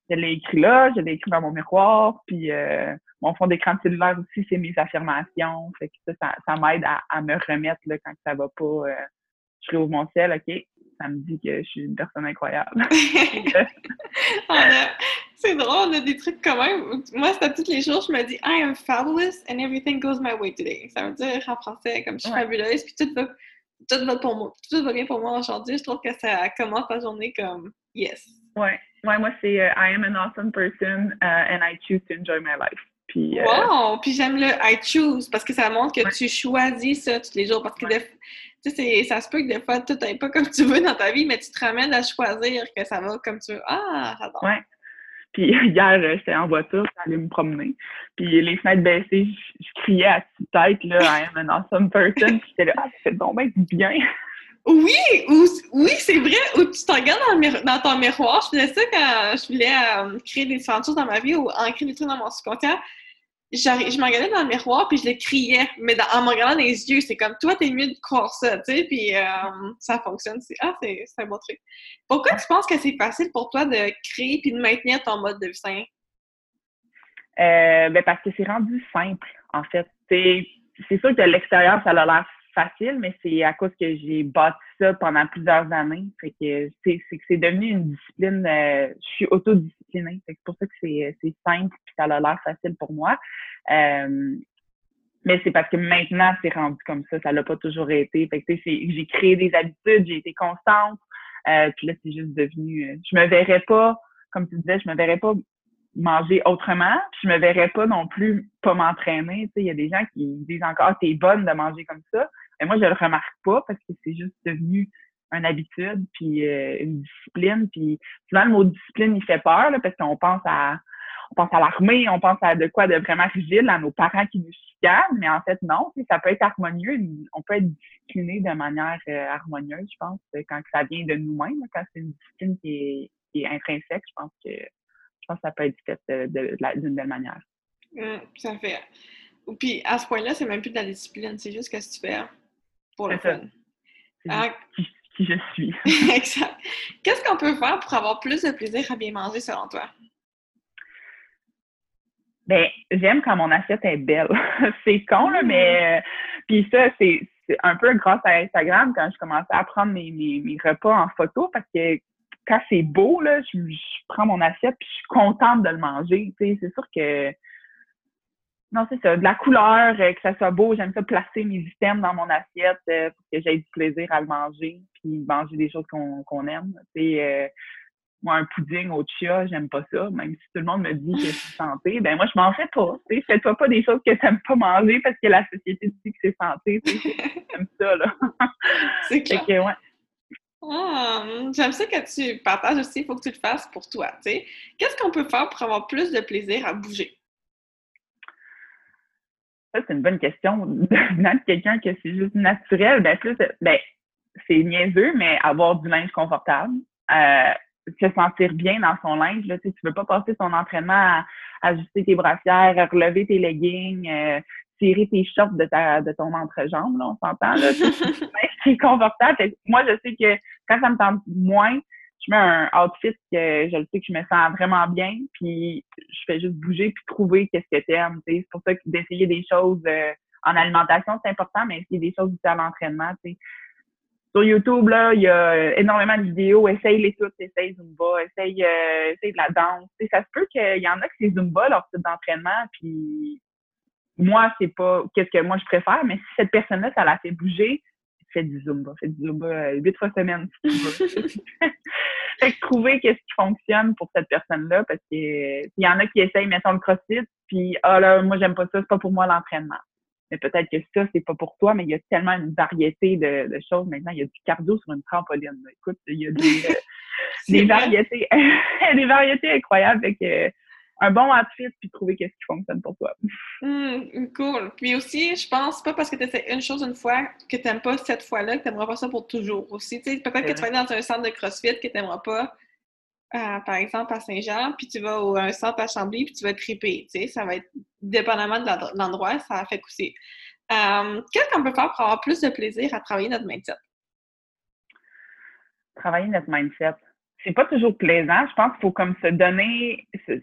je l'ai écrit là, je l'ai écrit dans mon miroir, puis euh, mon fond d'écran cellulaire aussi, c'est mes affirmations. Fait que ça, ça, m'aide à, me remettre là, quand ça va pas. Euh, je réouvre mon ciel, OK, ça me dit que je suis une personne incroyable. c'est drôle, on a des trucs quand même. Moi, c'est à tous les jours, je me dis I am fabulous and everything goes my way today. Ça veut dire en français comme je suis fabuleuse, puis tout va, tout va pour moi, tout va bien pour moi aujourd'hui. Je trouve que ça commence la journée comme yes. Ouais. Ouais, moi, c'est euh, I am an awesome person uh, and I choose to enjoy my life. Puis, euh, wow! Puis j'aime le I choose parce que ça montre que tu choisis ça tous les jours. Parce que tu sais, ça se peut que des fois, tout n'est pas comme tu veux dans ta vie, mais tu te ramènes à choisir que ça va comme tu veux. Ah, j'adore! Ouais. Puis hier, euh, j'étais en voiture, j'allais me promener. Puis les fenêtres baissées, je, criais à toute tête, là, I am an awesome person. Puis j'étais là, ah, ça fait donc bien. Oui, oui, c'est vrai. Ou tu te regardes dans, ton miroir. Je faisais ça quand je voulais euh, créer des différentes dans ma vie ou ancrer des trucs dans mon subconscient. Je me regardais dans le miroir puis je le criais, mais en me regardant les yeux, c'est comme toi, t'es mieux de croire ça, tu sais, puis euh, ça fonctionne. Ah, c'est un bon truc. Pourquoi tu penses que c'est facile pour toi de créer puis de maintenir ton mode de vie sain? Euh, ben parce que c'est rendu simple, en fait. C'est sûr que de l'extérieur, ça a l'air facile, mais c'est à cause que j'ai bâti ça pendant plusieurs années. Fait que c'est c'est devenu une discipline. Euh, je suis C'est pour ça que c'est simple et ça a l'air facile pour moi. Euh, mais c'est parce que maintenant, c'est rendu comme ça. Ça l'a pas toujours été. J'ai créé des habitudes, j'ai été constante. Euh, puis là, c'est juste devenu. je me verrais pas, comme tu disais, je me verrais pas manger autrement. Puis je me verrais pas non plus pas m'entraîner. Il y a des gens qui disent encore t'es bonne de manger comme ça. Mais moi, je le remarque pas parce que c'est juste devenu une habitude, puis euh, une discipline. Puis souvent, le mot discipline, il fait peur là, parce qu'on pense à on pense à l'armée, on pense à de quoi de vraiment rigide, à nos parents qui nous chicanent, mais en fait, non, ça peut être harmonieux. On peut être discipliné de manière euh, harmonieuse, je pense, quand ça vient de nous-mêmes, quand c'est une discipline qui est, intrinsèque, je pense que je pense que ça peut être fait d'une belle manière. Mmh, ça fait. Puis à ce point-là, c'est même plus de la discipline, c'est juste que tu fais pour le fun. Ah. Qui, je suis. exact. Qu'est-ce qu'on peut faire pour avoir plus de plaisir à bien manger selon toi? Ben, j'aime quand mon assiette est belle. c'est con, là, mais. Euh, puis ça, c'est un peu grâce à Instagram quand je commençais à prendre mes, mes, repas en photo parce que quand c'est beau, là, je, prends mon assiette puis je suis contente de le manger. C'est sûr que non, c'est ça. De la couleur, euh, que ça soit beau. J'aime ça placer mes items dans mon assiette euh, pour que j'aie du plaisir à le manger, puis manger des choses qu'on aime. Euh, moi, un pudding au chia, j'aime pas ça. Même si tout le monde me dit que c'est santé, ben moi, je m'en fais pas. Fais-toi pas des choses que t'aimes pas manger parce que la société dit que c'est santé. J'aime ça, là. C'est clair. ouais. Ah, j'aime ça que tu partages aussi, il faut que tu le fasses pour toi. Qu'est-ce qu'on peut faire pour avoir plus de plaisir à bouger? Ça, c'est une bonne question. Venant quelqu'un que c'est juste naturel, ben plus, ben, c'est niaiseux, mais avoir du linge confortable, euh, se sentir bien dans son linge. Là, tu ne veux pas passer ton entraînement à, ajuster tes brassières, à relever tes leggings, euh, tirer tes shorts de, ta, de ton entrejambe, là, on s'entend. Là, c'est confortable. Moi, je sais que quand ça me tente moins, je mets un outfit que je sais que je me sens vraiment bien, puis je fais juste bouger puis trouver qu'est-ce que t'aimes. C'est pour ça que d'essayer des choses euh, en alimentation, c'est important, mais essayer des choses aussi à l'entraînement. Sur YouTube, là, il y a énormément de vidéos. Essaye-les toutes, essaye Zumba, essaye, euh, essaye de la danse. ça se peut qu'il y en a que c'est Zumba, leur type d'entraînement, puis moi, c'est pas qu'est-ce que moi je préfère, mais si cette personne-là, ça la fait bouger, fais du Zumba. Fais du Zumba euh, huit fois semaine si tu veux. fait que trouver qu'est-ce qui fonctionne pour cette personne-là, parce que il y en a qui essayent, mettons, le crossfit, puis ah là, moi j'aime pas ça, c'est pas pour moi l'entraînement. Mais peut-être que ça, c'est pas pour toi, mais il y a tellement une variété de, choses. Maintenant, il y a du cardio sur une trampoline. Écoute, il y a des, euh, des variétés, des variétés incroyables. Fait que, un bon outfit puis trouver qu'est-ce qui fonctionne pour toi. Mmh, cool. Puis aussi, je pense pas parce que tu essaies une chose une fois que tu n'aimes pas cette fois-là que tu n'aimeras pas ça pour toujours aussi. Peut-être que tu vas aller dans un centre de CrossFit que tu n'aimeras pas, euh, par exemple, à Saint-Jean, puis tu vas au un centre à Chambly, puis tu vas triper. Ça va être dépendamment de l'endroit, ça fait aussi. Euh, Qu'est-ce qu'on peut faire pour avoir plus de plaisir à travailler notre mindset? Travailler notre mindset. C'est pas toujours plaisant. Je pense qu'il faut comme se donner, se,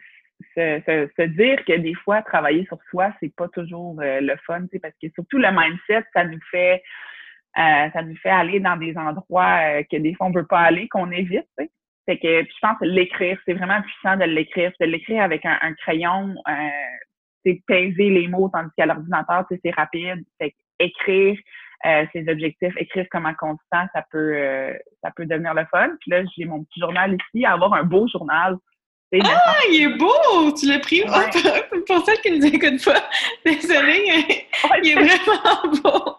se, dire que des fois, travailler sur soi, c'est pas toujours euh, le fun, parce que surtout le mindset, ça nous fait euh, ça nous fait aller dans des endroits euh, que des fois on veut pas aller, qu'on évite. Fait que je pense l'écrire, c'est vraiment puissant de l'écrire. De l'écrire avec un, crayon, c'est peser les mots, tandis qu'à l'ordinateur, c'est rapide. Fait écrire ses objectifs, écrire comment constant, ça peut ça peut devenir le fun. Puis là, j'ai mon petit journal ici, avoir un beau journal ah, il est beau! Tu l'as pris pour celles qui ne nous écoutent pas. Désolée, il est vraiment beau.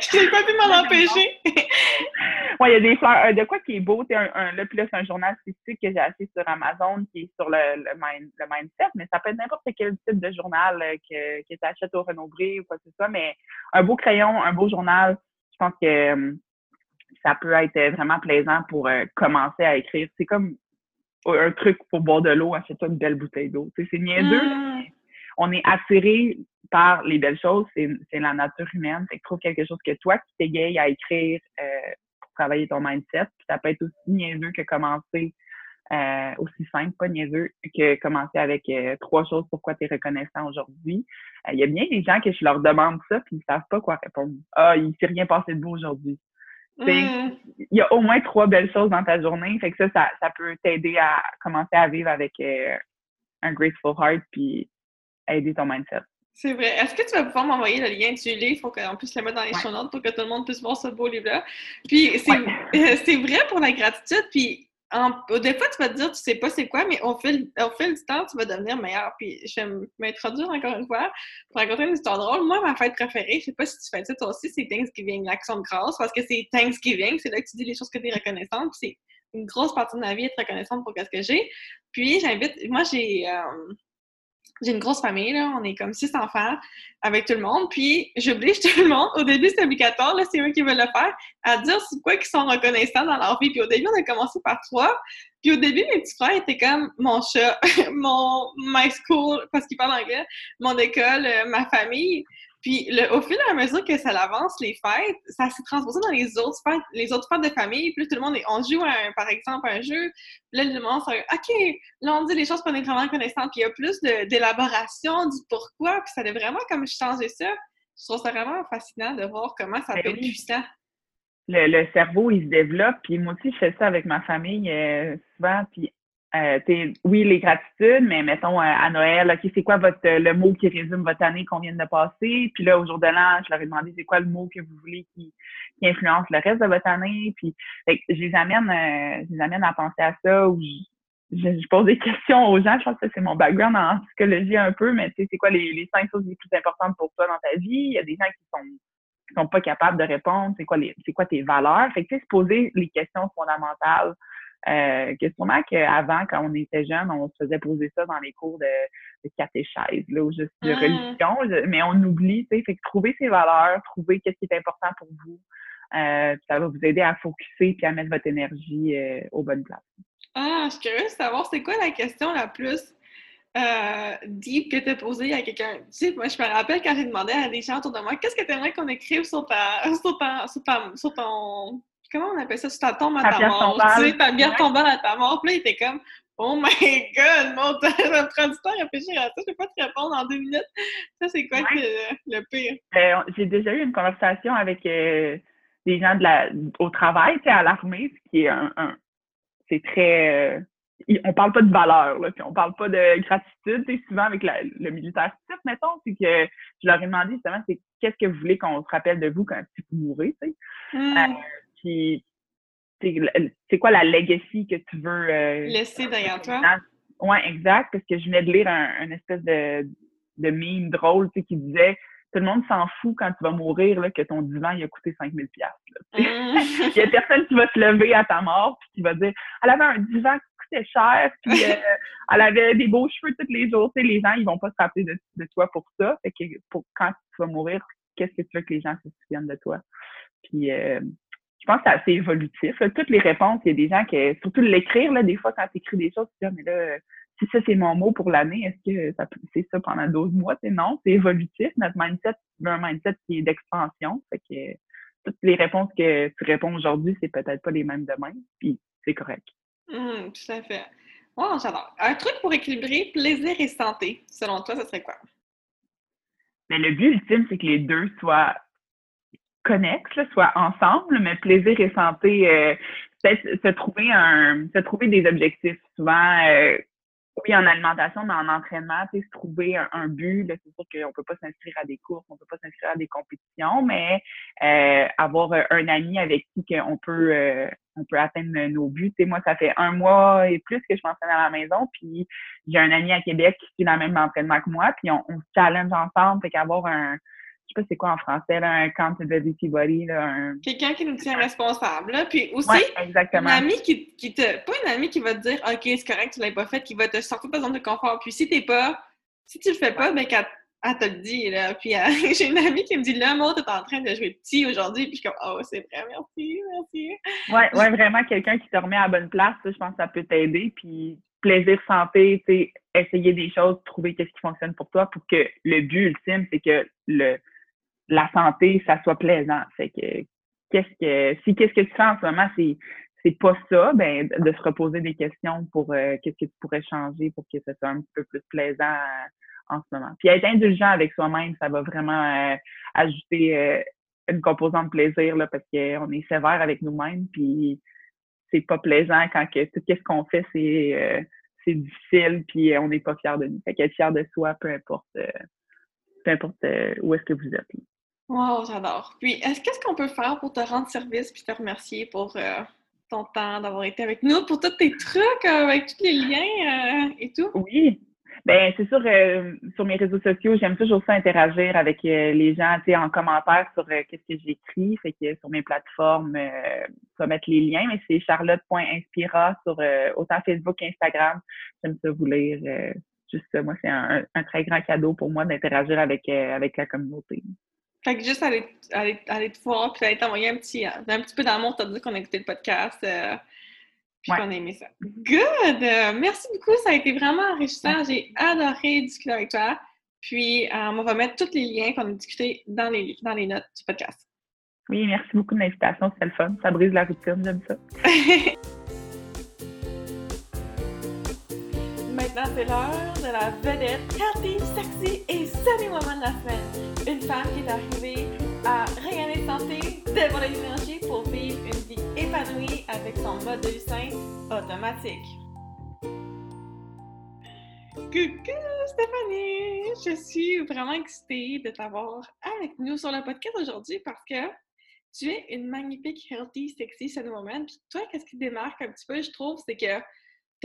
Je n'ai pas pu m'en empêcher. Oui, il y a des fleurs. Euh, de quoi qui est beau? Un, un, là, puis là, c'est un journal spécifique que j'ai acheté sur Amazon qui est sur le, le, le mindset, mais ça peut être n'importe quel type de journal euh, que, que tu achètes au Renaud-Bré ou quoi que ce soit. Mais un beau crayon, un beau journal, je pense que euh, ça peut être vraiment plaisant pour commencer à écrire. C'est comme un truc pour boire de l'eau, achète-toi une belle bouteille d'eau. C'est niaiseux. Mm. On est attiré par les belles choses, c'est la nature humaine. Fait que trouve quelque chose que toi qui t'égaye à écrire euh, pour travailler ton mindset. ça peut être aussi niaiseux que commencer euh, aussi simple, pas niaiseux, que commencer avec euh, trois choses pourquoi tu es reconnaissant aujourd'hui. Il y a bien des gens que je leur demande ça, puis ils savent pas quoi répondre. Ah, il s'est rien passé de beau aujourd'hui. Mm. Il y a au moins trois belles choses dans ta journée. Fait que ça, ça, peut t'aider à commencer à vivre avec euh, un grateful heart puis aider ton mindset. C'est vrai. Est-ce que tu vas pouvoir m'envoyer le lien du livre pour qu'on puisse le mettre dans les ouais. pour que tout le monde puisse voir ce beau livre-là? Puis c'est vrai pour la gratitude. Puis des fois, tu vas te dire, tu sais pas c'est quoi, mais au fil, au fil du temps, tu vas devenir meilleur. Puis, je vais m'introduire encore une fois pour raconter une histoire drôle. Moi, ma fête préférée, je sais pas si tu fais ça toi aussi, c'est Thanksgiving, l'action de grâce, parce que c'est Thanksgiving, c'est là que tu dis les choses que tu es reconnaissante. c'est une grosse partie de ma vie être reconnaissante pour ce que j'ai. Puis, j'invite, moi, j'ai. Euh, j'ai une grosse famille, là, on est comme six enfants avec tout le monde, puis j'oblige tout le monde, au début c'est obligatoire, là, c'est eux qui veulent le faire, à dire c'est quoi qu'ils sont reconnaissants dans leur vie. Puis au début, on a commencé par trois, puis au début, mes petits frères étaient comme mon chat, mon my school, parce qu'ils parlent anglais, mon école, euh, ma famille. Puis le, au fil et à mesure que ça avance, les fêtes, ça s'est transposé dans les autres fêtes, les autres fêtes de famille. Puis tout le monde, est, on joue, un, par exemple, un jeu. Là, le monde, c'est OK, là, on dit les choses qu'on est vraiment connaissant. Puis il y a plus d'élaboration du pourquoi. Puis ça a vraiment comme changé ça. Je trouve ça vraiment fascinant de voir comment ça ben peut être puissant. Le, le, cerveau, il se développe. Puis moi aussi, je fais ça avec ma famille euh, souvent. Puis euh, oui, les gratitudes, mais mettons euh, à Noël, OK, c'est quoi votre le mot qui résume votre année qu'on vient de passer? Puis là, au jour de l'an, je leur ai demandé c'est quoi le mot que vous voulez qui, qui influence le reste de votre année? Puis je les amène, euh, je les amène à penser à ça ou je, pose des questions aux gens. Je pense que c'est mon background en psychologie un peu, mais c'est quoi les, les cinq choses les plus importantes pour toi dans ta vie? Il y a des gens qui sont sont pas capables de répondre, c'est quoi les, c'est quoi tes valeurs? Fait que, se poser les questions fondamentales. Euh, que sûrement qu'avant, quand on était jeune, on se faisait poser ça dans les cours de, de catéchèse, là, ou juste de Mmh. religion, mais on oublie, tu sais, fait que trouver ses valeurs, trouver qu'est-ce qui est important pour vous, euh, ça va vous aider à focuser puis à mettre votre énergie euh, aux bonnes places. Ah, je suis curieuse de savoir, c'est quoi la question la plus euh, deep que tu as posée à quelqu'un? Tu sais, moi, je me rappelle quand j'ai demandé à des gens autour de moi, qu'est-ce que tu aimerais qu'on écrive sur ta, sur ta, sur ta, sur ton, comment on appelle ça, sur ta tombe à Ta mort, tu sais, ta bière à ta mort. Puis là, il était comme, oh my god, mon temps, ça me prend du temps à réfléchir à ça, je peux pas te répondre en deux minutes. Ça, c'est quoi Ouais. que- le pire? Euh, j'ai déjà eu une conversation avec euh, des gens de la, au travail, tu sais, à l'armée, ce qui est un, un- c'est très, euh, on parle pas de valeur, là, puis on parle pas de gratitude, tu sais, souvent avec la- le militaire type, mettons, c'est que je leur ai demandé justement, c'est qu'est-ce que vous voulez qu'on se rappelle de vous quand vous mourrez, tu sais, Hmm, Euh, puis c'est quoi la legacy que tu veux euh, Laisser derrière toi. oui, exact, parce que je venais de lire un, un espèce de, de meme drôle, tu sais, qui disait tout le monde s'en fout quand tu vas mourir, là, que ton divan, il a coûté 5000 pièces. Hmm. Il y a personne qui va se lever à ta mort puis qui va dire elle avait un divan qui coûtait cher, puis euh, elle avait des beaux cheveux tous les jours. Tu sais, les gens, ils vont pas se rappeler de, de toi pour ça. Fait que pour quand tu vas mourir, qu'est-ce que tu veux que les gens se souviennent de toi? Puis euh, je pense que c'est assez évolutif. là. Toutes les réponses, il y a des gens qui, surtout l'écrire, là, des fois, quand tu écris des choses, tu dis, Ah, mais là, si ça, c'est mon mot pour l'année, est-ce que ça peut- c'est ça pendant 12 mois? C'est non, c'est évolutif. Notre mindset, c'est un mindset qui est d'expansion. Fait que toutes les réponses que tu réponds aujourd'hui, c'est peut-être pas les mêmes demain, puis c'est correct. Hmm, tout à fait. Wow, j'adore. Un truc pour équilibrer plaisir et santé, selon toi, ce serait quoi? Mais le but ultime, c'est que les deux soient connexes, là, ensemble, mais plaisir et santé, euh, se trouver un, se trouver des objectifs. Souvent, euh, oui, en alimentation, mais en entraînement, tu sais, se trouver un, un but. C'est sûr qu'on peut pas s'inscrire à des courses, on peut pas s'inscrire à des compétitions, mais euh, avoir un ami avec qui qu'on peut, euh, on peut atteindre nos buts. Tu sais, moi, ça fait un mois et plus que je m'entraîne à la maison, puis j'ai un ami à Québec qui suit la même entraînement que moi, puis on, on se challenge ensemble, fait qu'avoir un, sais pas c'est quoi en français, là, un accountability body, là, un... Quelqu'un qui nous tient responsable. là. Puis aussi, Ouais, une amie qui, qui te. Pas une amie qui va te dire OK, c'est correct, tu l'as pas fait, qui va te sortir de ta zone de confort. Puis si t'es pas. Si tu le fais pas, ben qu'elle elle te le dit. Là. Puis elle- j'ai une amie qui me dit Là, moi, t'es en train de jouer petit aujourd'hui. Puis je suis comme Oh, c'est vrai, merci, merci. Ouais, ouais, vraiment quelqu'un qui te remet à la bonne place, je pense que ça peut t'aider. Puis plaisir, santé, essayer des choses, trouver qu'est-ce qui fonctionne pour toi pour que le but ultime, c'est que le la santé, ça soit plaisant. Fait que qu'est-ce que si qu'est-ce que tu fais en ce moment, c'est c'est pas ça, ben de se reposer des questions pour euh, qu'est-ce que tu pourrais changer pour que ça soit un petit peu plus plaisant euh, en ce moment. Puis être indulgent avec soi-même, ça va vraiment euh, ajouter euh, une composante plaisir là, parce qu'on est sévère avec nous-mêmes, puis c'est pas plaisant quand que tout ce qu'on fait, c'est euh, c'est difficile, puis on n'est pas fier de nous. Fait qu'être fier de soi, peu importe euh, peu importe où est-ce que vous êtes. Wow, j'adore. Puis, est-ce qu'est-ce qu'on peut faire pour te rendre service puis te remercier pour euh, ton temps d'avoir été avec nous, pour tous tes trucs, euh, avec tous les liens euh, et tout? Oui. Ben, c'est sûr, sur mes réseaux sociaux, j'aime toujours ça interagir avec les gens, tu sais, en commentaire sur qu'est-ce que j'écris. Fait que sur mes plateformes, va mettre les liens, mais c'est charlotte.inspira sur autant Facebook qu'Instagram. J'aime ça vous lire. juste moi, c'est un, un très grand cadeau pour moi d'interagir avec, avec la communauté. Fait que juste aller, aller, aller te voir puis aller t'envoyer un petit, un petit peu d'amour, t'as dit qu'on a écouté le podcast. euh, puis Ouais. qu'on a aimé ça. Good! Euh, merci beaucoup, ça a été vraiment enrichissant. J'ai adoré discuter avec toi. Puis, euh, on va mettre tous les liens qu'on a discutés dans les, dans les notes du podcast. Oui, merci beaucoup de l'invitation, c'était le fun. Ça brise la routine, j'aime ça. Maintenant, c'est l'heure de la vedette healthy, sexy et sunny woman de la semaine. Une femme qui est arrivée à rayonner de santé, dévoiler l'énergie pour vivre une vie épanouie avec son mode de vie sain automatique. Coucou Stéphanie! Je suis vraiment excitée de t'avoir avec nous sur le podcast aujourd'hui parce que tu es une magnifique, healthy, sexy, sunny woman. Puis toi, qu'est-ce qui te démarque un petit peu, je trouve, c'est que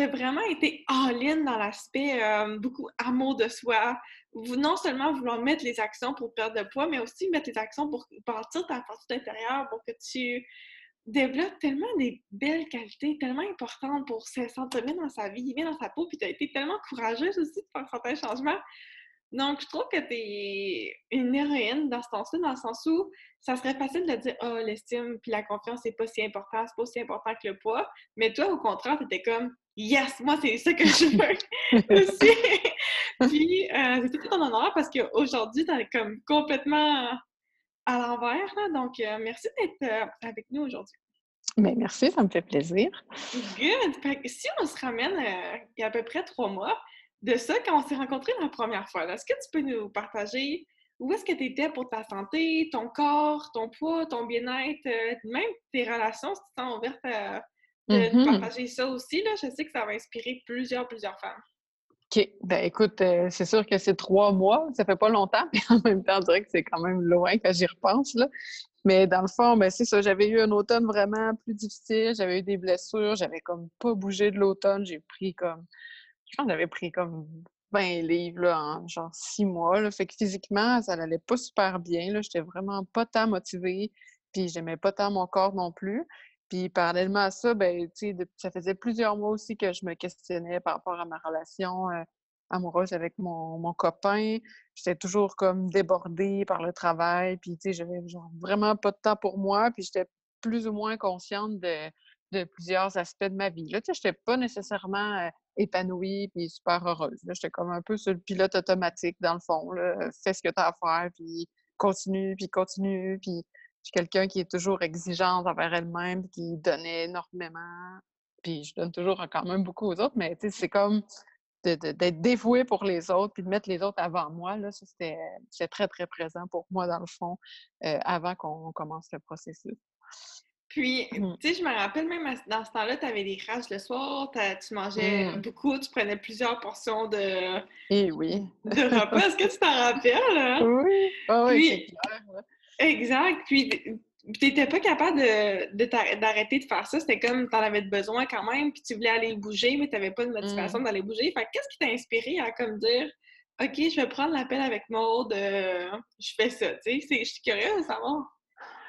as vraiment été all-in dans l'aspect euh, beaucoup amour de soi. Non seulement vouloir mettre les actions pour perdre de poids, mais aussi mettre les actions pour bâtir ta force intérieure, pour que tu développes tellement des belles qualités, tellement importantes pour se sentir bien dans sa vie, bien dans sa peau, puis tu as été tellement courageuse aussi de faire certains changements. Donc, je trouve que tu es une héroïne dans ce sens-là, dans le sens où ça serait facile de dire Ah, oh, l'estime puis la confiance, c'est pas si important, c'est pas aussi important que le poids. Mais toi, au contraire, tu étais comme Yes, moi, c'est ça que je veux aussi. puis, euh, c'était tout ton honneur parce qu'aujourd'hui, tu es comme complètement à l'envers. Donc, euh, merci d'être euh, avec nous aujourd'hui. Mais ben, merci, ça me fait plaisir. Good. si on se ramène il y a à peu près trois mois, de ça quand on s'est rencontrés la première fois. Est-ce que tu peux nous partager où est-ce que tu étais pour ta santé, ton corps, ton poids, ton bien-être, même tes relations, si tu te sens ouverte à, de, mm-hmm. partager ça aussi? Là. Je sais que ça va inspirer plusieurs, plusieurs femmes. OK. Ben écoute, euh, c'est sûr que c'est trois mois, ça fait pas longtemps, mais en même temps, on dirait que c'est quand même loin quand j'y repense. Là. Mais dans le fond, ben, c'est ça, j'avais eu un automne vraiment plus difficile, j'avais eu des blessures, j'avais comme pas bougé de l'automne, j'ai pris comme je pense que j'avais pris comme 20 livres là, en genre six mois. Là. Fait que physiquement, ça n'allait pas super bien. J'étais vraiment pas tant motivée. Puis j'aimais pas tant mon corps non plus. Puis parallèlement à ça, ben, ça faisait plusieurs mois aussi que je me questionnais par rapport à ma relation amoureuse avec mon, mon copain. J'étais toujours comme débordée par le travail. Puis j'avais vraiment pas de temps pour moi. Puis j'étais plus ou moins consciente de, plusieurs aspects de ma vie. Là, j'étais pas nécessairement épanouie puis super heureuse. J'étais comme un peu sur le pilote automatique, dans le fond. Fais ce que tu as à faire, puis continue, puis continue. Puis je suis quelqu'un qui est toujours exigeante envers elle-même, qui donnait énormément. Puis je donne toujours quand même beaucoup aux autres, mais tu sais, c'est comme d'être dévouée pour les autres, puis de mettre les autres avant moi. Là, c'était très, très présent pour moi, dans le fond, euh, avant qu'on commence le processus. Puis, mmh. tu sais, je me rappelle même dans ce temps-là, tu avais des rages le soir, tu mangeais mmh. beaucoup, tu prenais plusieurs portions de, Et eh oui. de repas. Est-ce que tu t'en rappelles? Hein? Oui, oh, oui, clair. Exact. Puis, tu n'étais pas capable d'arrêter de, de, faire ça. C'était comme tu en avais besoin quand même, puis tu voulais aller bouger, mais tu n'avais pas de motivation mmh. d'aller bouger. Fait qu'est-ce qui t'a inspiré à comme dire OK, je vais prendre l'appel avec Maud, euh, je fais ça, tu sais? Je suis curieuse de savoir.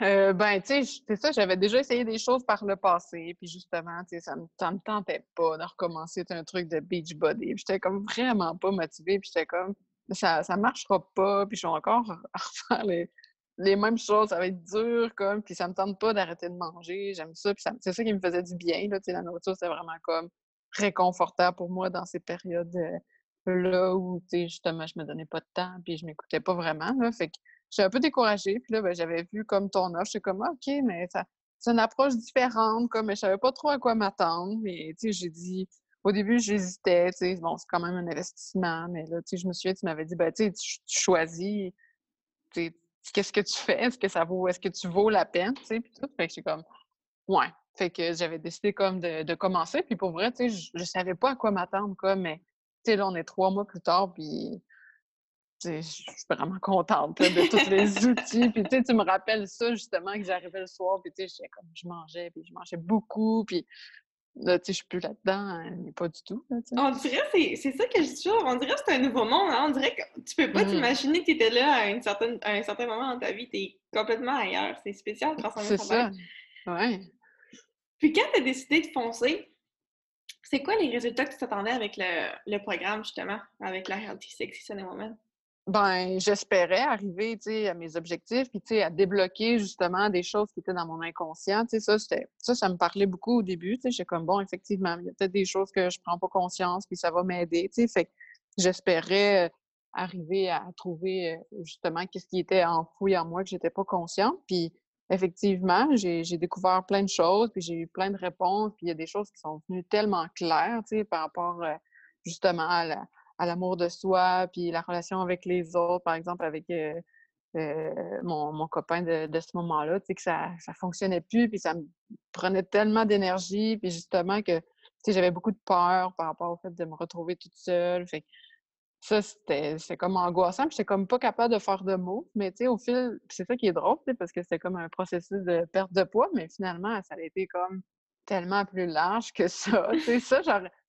Euh, ben, tu sais, c'est ça, j'avais déjà essayé des choses par le passé, puis justement, tu sais, ça me, me tentait pas de recommencer un truc de beach body. J'étais comme vraiment pas motivée, puis j'étais comme, ça, ça marchera pas, puis je vais encore refaire les, les mêmes choses, ça va être dur, comme, puis ça me tente pas d'arrêter de manger, j'aime ça, puis c'est ça qui me faisait du bien, là, la nourriture, c'est vraiment comme réconfortable pour moi dans ces périodes-là euh, où, tu justement, je me donnais pas de temps, puis je m'écoutais pas vraiment, là, fait que J'étais un peu découragée. Puis là, ben, j'avais vu comme ton offre. J'étais comme, OK, mais ça, c'est une approche différente. Comme, mais je savais pas trop à quoi m'attendre. Mais, tu sais, j'ai dit, au début, j'hésitais. Tu sais, bon, c'est quand même un investissement. Mais là, tu sais, je me souviens, tu m'avais dit, ben, tu sais, tu choisis, tu qu'est-ce que tu fais? Est-ce que ça vaut, est-ce que tu vaux la peine? Tu sais, puis tout? Fait que j'étais comme, ouais. Fait que j'avais décidé comme de, de, commencer. Puis pour vrai, tu sais, je, je savais pas à quoi m'attendre, quoi. Mais, tu sais, là, on est trois mois plus tard. Puis je suis vraiment contente de tous les outils. Puis tu me rappelles ça justement que j'arrivais le soir, puis tu sais, comme je mangeais, puis je mangeais beaucoup, puis là, tu sais, je suis plus là-dedans, hein, mais pas du tout. on dirait, c'est ça que je dis toujours, on dirait que c'est un nouveau monde. Hein. On dirait que tu peux pas mmh. t'imaginer que tu étais là à, une certaine, à un certain moment dans ta vie, tu es complètement ailleurs. C'est spécial de C'est ça. Ouais. Puis quand tu as décidé de foncer, c'est quoi les résultats que tu t'attendais avec le, le, programme, justement, avec la Healthy Sexy Sunday Woman? Ben, j'espérais arriver, à mes objectifs, puis, à débloquer justement des choses qui étaient dans mon inconscient. ça, ça, ça me parlait beaucoup au début. J'étais comme, bon, effectivement, il y a peut-être des choses que je prends pas conscience, puis ça va m'aider, Fait j'espérais arriver à trouver euh, justement qu'est-ce qui était enfoui en moi que j'étais pas consciente. Puis, effectivement, j'ai découvert plein de choses, puis j'ai eu plein de réponses, puis il y a des choses qui sont venues tellement claires, tu par rapport euh, justement à la à l'amour de soi, puis la relation avec les autres, par exemple, avec euh, euh, mon, mon, copain de, ce moment-là, tu sais, que ça ne fonctionnait plus, puis ça me prenait tellement d'énergie, puis justement que, tu sais, j'avais beaucoup de peur par rapport au fait de me retrouver toute seule, ça, c'était comme angoissant, puis j'étais comme pas capable de faire de mots, mais tu sais, au fil, c'est ça qui est drôle, parce que c'était comme un processus de perte de poids, mais finalement, ça a été comme tellement plus large que ça. tu sais, ça,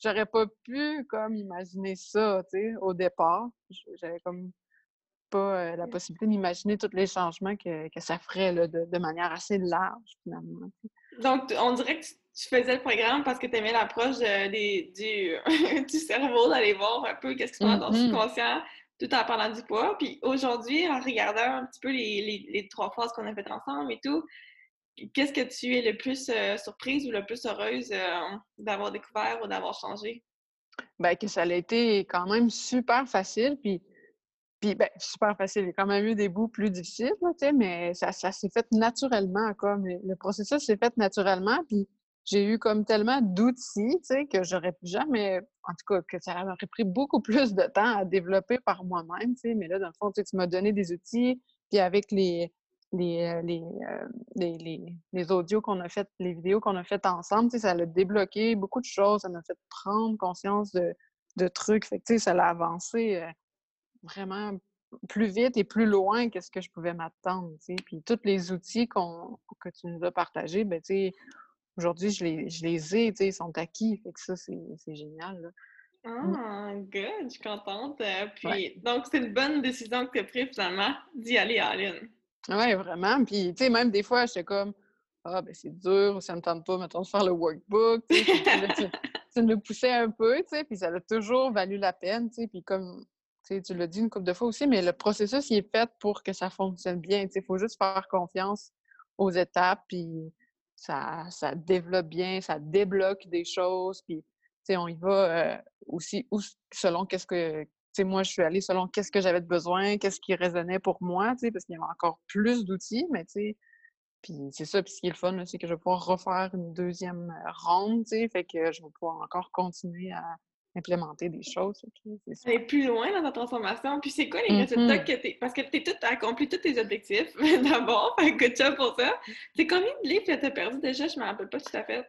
j'aurais, pas pu comme imaginer ça, au départ. J'avais comme pas euh, la possibilité d'imaginer tous les changements que, que ça ferait là, de, de, manière assez large, finalement. Donc, on dirait que tu faisais le programme parce que tu aimais l'approche du, du cerveau, d'aller voir un peu qu'est-ce qui se passe dans le mm-hmm. subconscient tout en parlant du poids. Puis aujourd'hui, en regardant un petit peu les, les, les trois phases qu'on a faites ensemble et tout, qu'est-ce que tu es le plus euh, surprise ou le plus heureuse euh, d'avoir découvert ou d'avoir changé? Bien, que ça a été quand même super facile. Puis, puis ben, super facile. Il y a quand même eu des bouts plus difficiles, mais ça, ça s'est fait naturellement. Le processus s'est fait naturellement. Puis j'ai eu comme tellement d'outils, que j'aurais jamais, en tout cas, que ça aurait pris beaucoup plus de temps à développer par moi-même, Mais là, dans le fond, tu m'as donné des outils, puis avec les, les, euh, euh, les, les, les, audios qu'on a fait, les vidéos qu'on a faites ensemble, ça a débloqué beaucoup de choses, ça m'a fait prendre conscience de, de trucs. Fait que, ça l'a avancé euh, vraiment plus vite et plus loin que ce que je pouvais m'attendre. Puis tous les outils qu'on que tu nous as partagés, ben, aujourd'hui, je les, je les ai, ils sont acquis. Fait que ça, c'est génial. Là. Mmh. Ah, good, je suis contente. Puis, donc, c'est une bonne décision que tu as prise finalement d'y aller à Aline. Oui, vraiment. Puis, tu sais, même des fois, j'étais comme, ah, ben c'est dur, ça me tente pas, mettons, de faire le workbook. Tu sais, nous poussais un peu, tu sais, puis ça a toujours valu la peine, tu sais. Puis, comme tu l'as dit une couple de fois aussi, mais le processus, il est fait pour que ça fonctionne bien. Il faut juste faire confiance aux étapes, puis ça, ça développe bien, ça débloque des choses, puis on y va euh, aussi selon qu'est-ce que moi, je suis allée selon qu'est-ce que j'avais de besoin, qu'est-ce qui résonnait pour moi, parce qu'il y avait encore plus d'outils, mais tu sais, puis c'est ça, puis ce qui est le fun, c'est que je vais pouvoir refaire une deuxième euh, ronde, tu sais, fait que je vais pouvoir encore continuer à implémenter des choses. C'est plus loin dans ta transformation. Puis c'est quoi les résultats mm-hmm. que tu Parce que tu as accompli tous tes objectifs d'abord, fait que tu pour ça. C'est combien de livres que tu as perdu déjà? Je me rappelle pas tout à fait.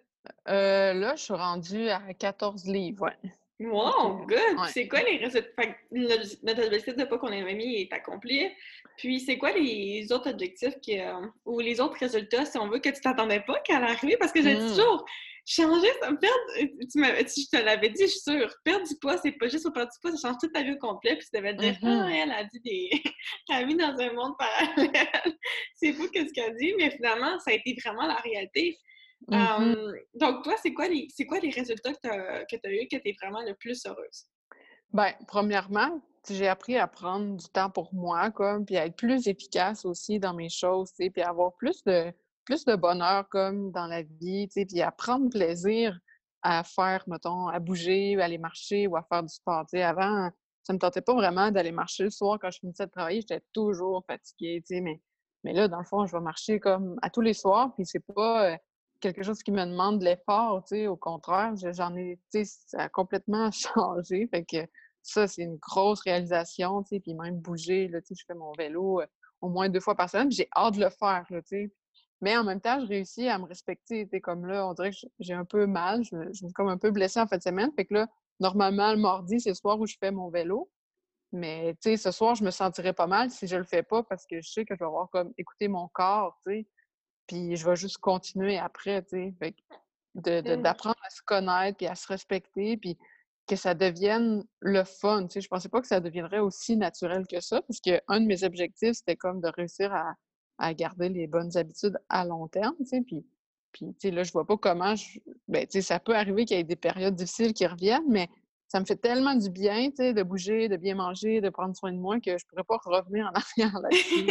Euh, là, je suis rendue à 14 livres, ouais. Wow, good! C'est quoi les résultats? notre, objectif de pas qu'on ait mis est accompli. Puis, c'est quoi les autres objectifs qui, euh, ou les autres résultats, si on veut, que tu t'attendais pas qu'elle arrive? Parce que j'ai mmh. toujours changé, ça me perdre. Tu, je te l'avais dit, je suis sûre. Perdre du poids, c'est pas juste pour perdre du poids, ça change toute ta vie au complet. Puis, tu devais te dire, ah, mmh elle a dit des. elle vit dans un monde parallèle. c'est fou ce qu'elle dit, mais finalement, ça a été vraiment la réalité. Mmh donc, toi, c'est quoi, les, quoi les résultats que tu as, as eus que tu es vraiment le plus heureuse? Bien, premièrement, j'ai appris à prendre du temps pour moi, comme, puis à être plus efficace aussi dans mes choses, puis avoir plus de, plus de bonheur, comme, dans la vie, puis à prendre plaisir à faire, mettons, à bouger, ou à aller marcher, ou à faire du sport. avant, ça me tentait pas vraiment d'aller marcher le soir quand je finissais de travailler, j'étais toujours fatiguée, mais, mais là, dans le fond, je vais marcher comme à tous les soirs, puis c'est pas... Quelque chose qui me demande de l'effort, tu sais, au contraire, j'en ai, tu sais, ça a complètement changé, fait que ça, c'est une grosse réalisation, tu sais, puis même bouger, là, tu sais, je fais mon vélo euh, au moins deux fois par semaine, j'ai hâte de le faire, tu sais. Mais en même temps, je réussis à me respecter, tu comme là, on dirait que j'ai un peu mal, je me, suis comme un peu blessée en fin de semaine, fait que là, normalement, le mardi, c'est le soir où je fais mon vélo, mais, tu sais, ce soir, je me sentirais pas mal si je le fais pas parce que je sais que je vais avoir comme écouter mon corps, tu sais puis je vais juste continuer après, tu sais. Mmh. D'apprendre à se connaître, puis à se respecter, puis que ça devienne le fun, tu sais. Je pensais pas que ça deviendrait aussi naturel que ça, parce que un de mes objectifs, c'était comme de réussir à, garder les bonnes habitudes à long terme, tu sais. Puis, puis tu sais, là, je vois pas comment je... Ben, tu sais, ça peut arriver qu'il y ait des périodes difficiles qui reviennent, mais ça me fait tellement du bien, tu sais, de bouger, de bien manger, de prendre soin de moi, que je pourrais pas revenir en arrière là-dessus.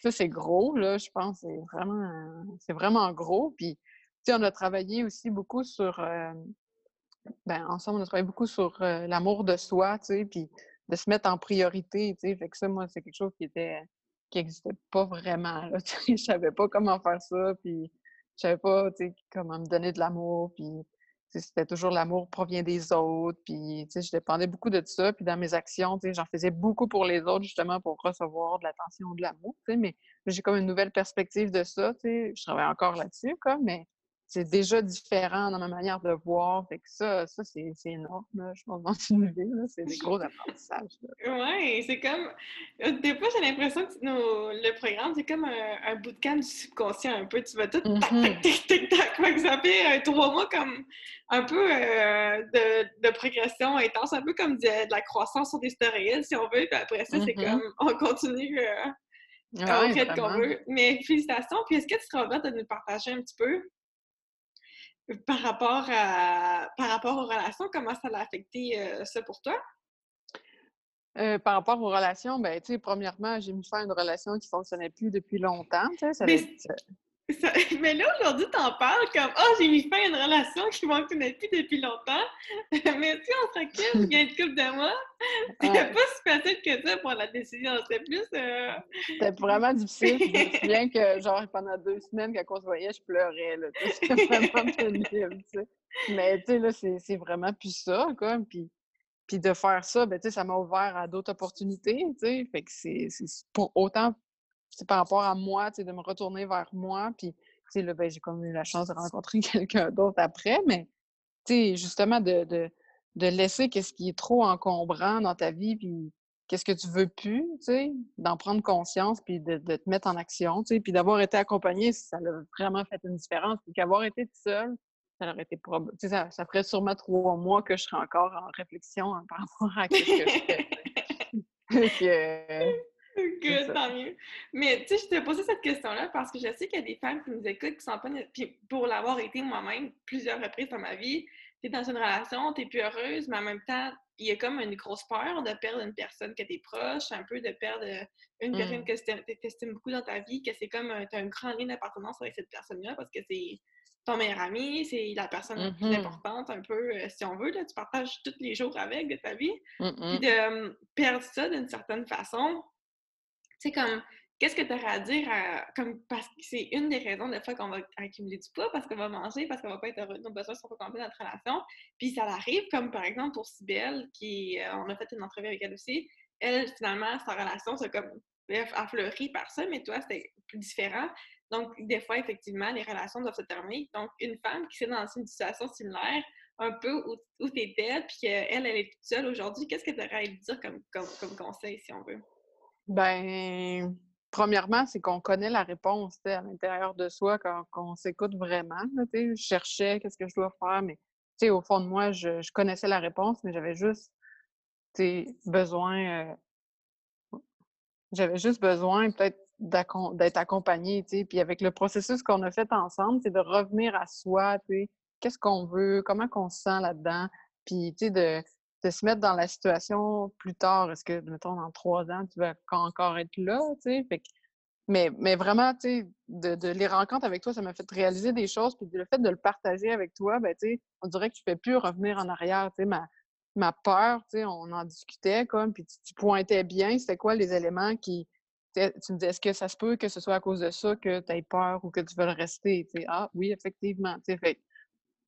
Ça, c'est gros, là, je pense. C'est vraiment, c'est vraiment gros. Puis, tu sais, on a travaillé aussi beaucoup sur. Euh, ben, ensemble, on a travaillé beaucoup sur euh, l'amour de soi, tu sais, puis de se mettre en priorité, tu sais. Fait que ça, moi, c'est quelque chose qui était qui n'existait pas vraiment, là. Je savais pas comment faire ça, puis je savais pas, tu sais, comment me donner de l'amour, puis c'était toujours l'amour provient des autres, puis je dépendais beaucoup de ça. Puis dans mes actions, j'en faisais beaucoup pour les autres, justement, pour recevoir de l'attention, de l'amour. Mais j'ai comme une nouvelle perspective de ça. Je travaille encore là-dessus, mais c'est déjà différent dans ma manière de voir. Fait que ça, ça c'est énorme, je pense, dans une vie. C'est des gros apprentissages. Oui, c'est comme. Euh, des fois, j'ai l'impression que le programme, c'est comme un, bout bootcamp du subconscient un peu. Tu vas tout tac, tac, mm-hmm. tac, tac, tac. ça fait euh, trois mois comme un peu euh, de, de, progression intense, un peu comme de, la croissance sur des stéroïdes, si on veut. Puis après ça, c'est mm-hmm. comme on continue. Ah ouais, qu'on veut. Mais félicitations. Puis est-ce que tu seras de nous partager un petit peu? Par rapport, à, par rapport aux relations, comment ça l'a affecté euh, ça pour toi? Euh, par rapport aux relations, ben, tu sais, premièrement, j'ai mis fin à une relation qui ne fonctionnait plus depuis longtemps. Ça, mais là, aujourd'hui, t'en parles comme « oh, j'ai mis fin à une relation qui ne fonctionnait plus depuis longtemps. » Mais tu on se recule, il y a une couple de mois. C'était pas si facile que ça pour la décision. C'était plus... Euh, C'était vraiment difficile. je me souviens que, genre, pendant deux semaines, quand on se voyait, je pleurais. C'était vraiment pénible, tu sais. Mais, tu sais, là, c'est vraiment plus ça, quoi. Puis, puis de faire ça, ben, tu sais, ça m'a ouvert à d'autres opportunités, tu sais. Fait que c'est pour autant c'est par rapport à moi, de me retourner vers moi. Puis, là, ben, j'ai comme eu la chance de rencontrer quelqu'un d'autre après, mais justement, de, de, de laisser qu'est-ce qui est trop encombrant dans ta vie, puis qu'est-ce que tu veux plus, d'en prendre conscience, puis de, te mettre en action, puis d'avoir été accompagné, ça a vraiment fait une différence. Puis qu'avoir été seule, ça aurait été probable. Ça, ça ferait sûrement trois mois que je serais encore en réflexion hein, par rapport à ce que je fais. Good, tant mieux. Mais tu sais, je te posais cette question-là parce que je sais qu'il y a des femmes qui nous écoutent qui sont pas. Puis pour l'avoir été moi-même plusieurs reprises dans ma vie, tu es dans une relation, tu plus heureuse, mais en même temps, il y a comme une grosse peur de perdre une personne que tu es proche, un peu de perdre une personne mm. que tu estimes beaucoup dans ta vie, que c'est comme tu as un grand lien d'appartenance avec cette personne-là parce que c'est ton meilleur ami, c'est la personne la plus mm-hmm. importante, un peu, euh, si on veut, là, tu partages tous les jours avec de ta vie. Puis de perdre ça d'une certaine façon, sais, comme, qu'est-ce que tu aurais à dire comme, parce que c'est une des raisons des fois qu'on va accumuler du poids, parce qu'on va manger, parce qu'on va pas être heureux, nos besoins sont pas complets dans notre relation. Puis ça arrive, comme par exemple pour Sibelle, qui, euh, on a fait une entrevue avec elle aussi, elle, finalement, sa relation, c'est comme, a fleuri par ça, mais toi, c'était plus différent. Donc, des fois, effectivement, les relations doivent se terminer. Donc, une femme qui est dans une situation similaire, un peu où, où tu étais, puis qu'elle, elle est toute seule aujourd'hui, qu'est-ce que tu aurais à lui dire comme, comme, comme conseil, si on veut? Ben, premièrement, c'est qu'on connaît la réponse à l'intérieur de soi quand, on s'écoute vraiment. je cherchais qu'est-ce que je dois faire, mais au fond de moi, je, connaissais la réponse, mais j'avais juste besoin. Euh, j'avais juste besoin peut-être d'être accompagnée. Puis avec le processus qu'on a fait ensemble, c'est de revenir à soi, qu'est-ce qu'on veut, comment on se sent là-dedans. Puis, de, de se mettre dans la situation plus tard? Est-ce que, mettons, dans trois ans, tu vas encore être là, tu sais? mais, mais vraiment, sais, de, les rencontres avec toi, ça m'a fait réaliser des choses. Puis le fait de le partager avec toi, ben, on dirait que tu ne fais plus revenir en arrière, ma, ma peur, on en discutait, comme, puis tu, pointais bien, c'était quoi les éléments qui... Tu me disais, est-ce que ça se peut que ce soit à cause de ça que tu aies peur ou que tu veux le rester? Ah oui, effectivement. Fait,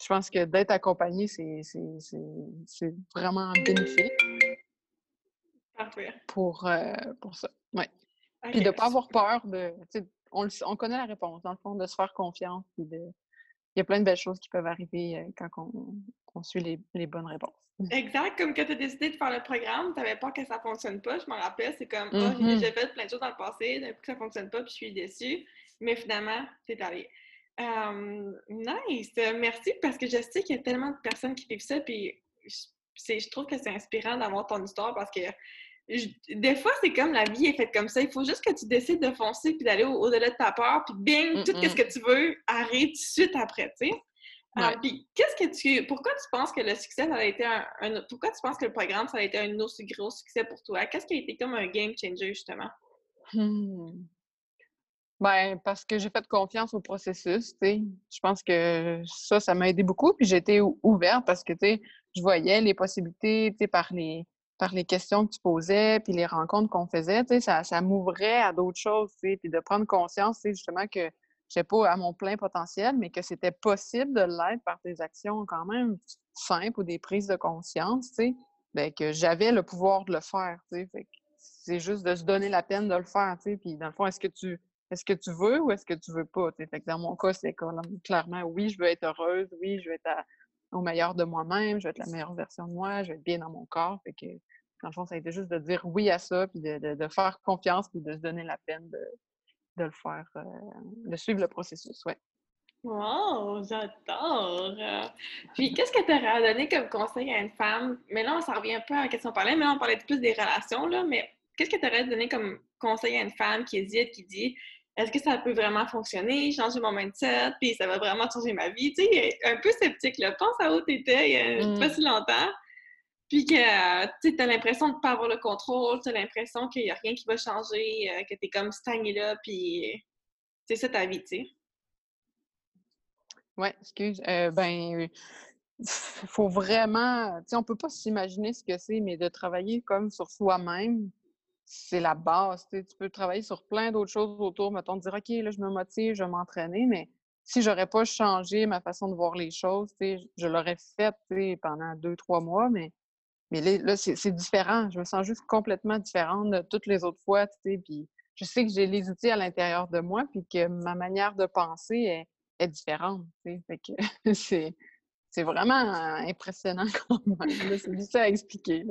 je pense que d'être accompagné, c'est vraiment bénéfique. Parfait. Pour, euh, pour ça. Ouais. Puis de ne pas avoir peur de. On, on, connaît la réponse, dans le fond, de se faire confiance. de, il y a plein de belles choses qui peuvent arriver euh, quand on, on suit les, les, bonnes réponses. Exact. Comme quand tu as décidé de faire le programme, tu n'avais peur que ça ne fonctionne pas. Je m'en rappelle, c'est comme, oh, j'ai mm-hmm. fait plein de choses dans le passé, d'un coup, ça ne fonctionne pas, puis je suis déçue. Mais finalement, tu es allé nice! Merci parce que je sais qu'il y a tellement de personnes qui vivent ça, puis je, je trouve que c'est inspirant d'avoir ton histoire parce que des fois, c'est comme la vie est faite comme ça. Il faut juste que tu décides de foncer puis d'aller au-delà de ta peur, puis bing, tout ce que tu veux arrive tout de suite après, tu sais. puis qu'est-ce que tu. Pourquoi tu penses que le succès, ça a été un, Pourquoi tu penses que le programme, ça a été un aussi gros succès pour toi? Qu'est-ce qui a été comme un game changer, justement? Mmh. Ben, parce que j'ai fait confiance au processus, tu sais. Je pense que ça, ça m'a aidé beaucoup. Puis été ouverte parce que, tu je voyais les possibilités, tu par les, par les questions que tu posais, puis les rencontres qu'on faisait, ça, ça m'ouvrait à d'autres choses, tu. Puis de prendre conscience, tu justement, que je pas à mon plein potentiel, mais que c'était possible de l'être par des actions quand même simples ou des prises de conscience, tu sais. Ben, que j'avais le pouvoir de le faire, tu c'est juste de se donner la peine de le faire, tu. Puis dans le fond, est-ce que tu est-ce que tu veux ou est-ce que tu veux pas? Dans mon cas, c'est clairement oui, je veux être heureuse, oui, je veux être au meilleur de moi-même, je veux être la meilleure version de moi, je veux être bien dans mon corps. Fait que, dans le fond, ça a été juste de dire oui à ça, puis de, faire confiance, puis de se donner la peine de, le faire, euh, de suivre le processus, ouais. Wow, j'adore! Puis, qu'est-ce que tu aurais à donner comme conseil à une femme? Mais là, on s'en revient peu à la question parlait, mais là, on parlait plus des relations, là, mais qu'est-ce que tu aurais à donner comme conseil à une femme qui hésite, qui dit est-ce que ça peut vraiment fonctionner, changer mon mindset, puis ça va vraiment changer ma vie? Tu sais, un peu sceptique, là. Pense à où tu étais il y a pas mm. si longtemps, puis que tu as l'impression de ne pas avoir le contrôle, tu as l'impression qu'il n'y a rien qui va changer, euh, que tu es comme stagné là, puis c'est ça ta vie, tu sais. Oui, excuse. Euh, ben, faut vraiment, tu sais, on peut pas s'imaginer ce que c'est, mais de travailler comme sur soi-même, c'est la base. Tu peux travailler sur plein d'autres choses autour, mettons, dire, OK, là, je me motive, je vais m'entraîner, mais si j'aurais pas changé ma façon de voir les choses, je l'aurais fait pendant deux, trois mois, mais, là, c'est différent. Je me sens juste complètement différente de toutes les autres fois, puis je sais que j'ai les outils à l'intérieur de moi, puis que ma manière de penser est est différente. C'est, c'est vraiment impressionnant quand même. C'est difficile à expliquer.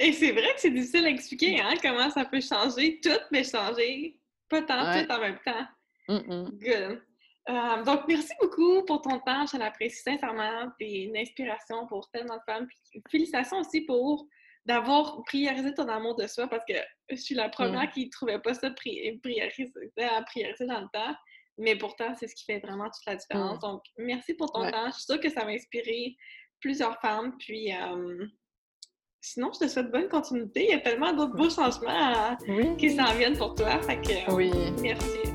Et c'est vrai que c'est difficile à expliquer hein, comment ça peut changer tout, mais changer pas tant tout en même temps. Good. Euh, donc, merci beaucoup pour ton temps. Je l'apprécie sincèrement. T'es une inspiration pour tellement de femmes. félicitations aussi pour d'avoir priorisé ton amour de soi parce que je suis la première qui ne trouvait pas ça prioriser, à prioriser dans le temps. Mais pourtant, c'est ce qui fait vraiment toute la différence. Mmh. Donc, merci pour ton temps. Je suis sûre que ça va inspirer plusieurs femmes. Puis, sinon, je te souhaite bonne continuité. Il y a tellement d'autres beaux changements qui s'en viennent pour toi. Fait que, oui. merci.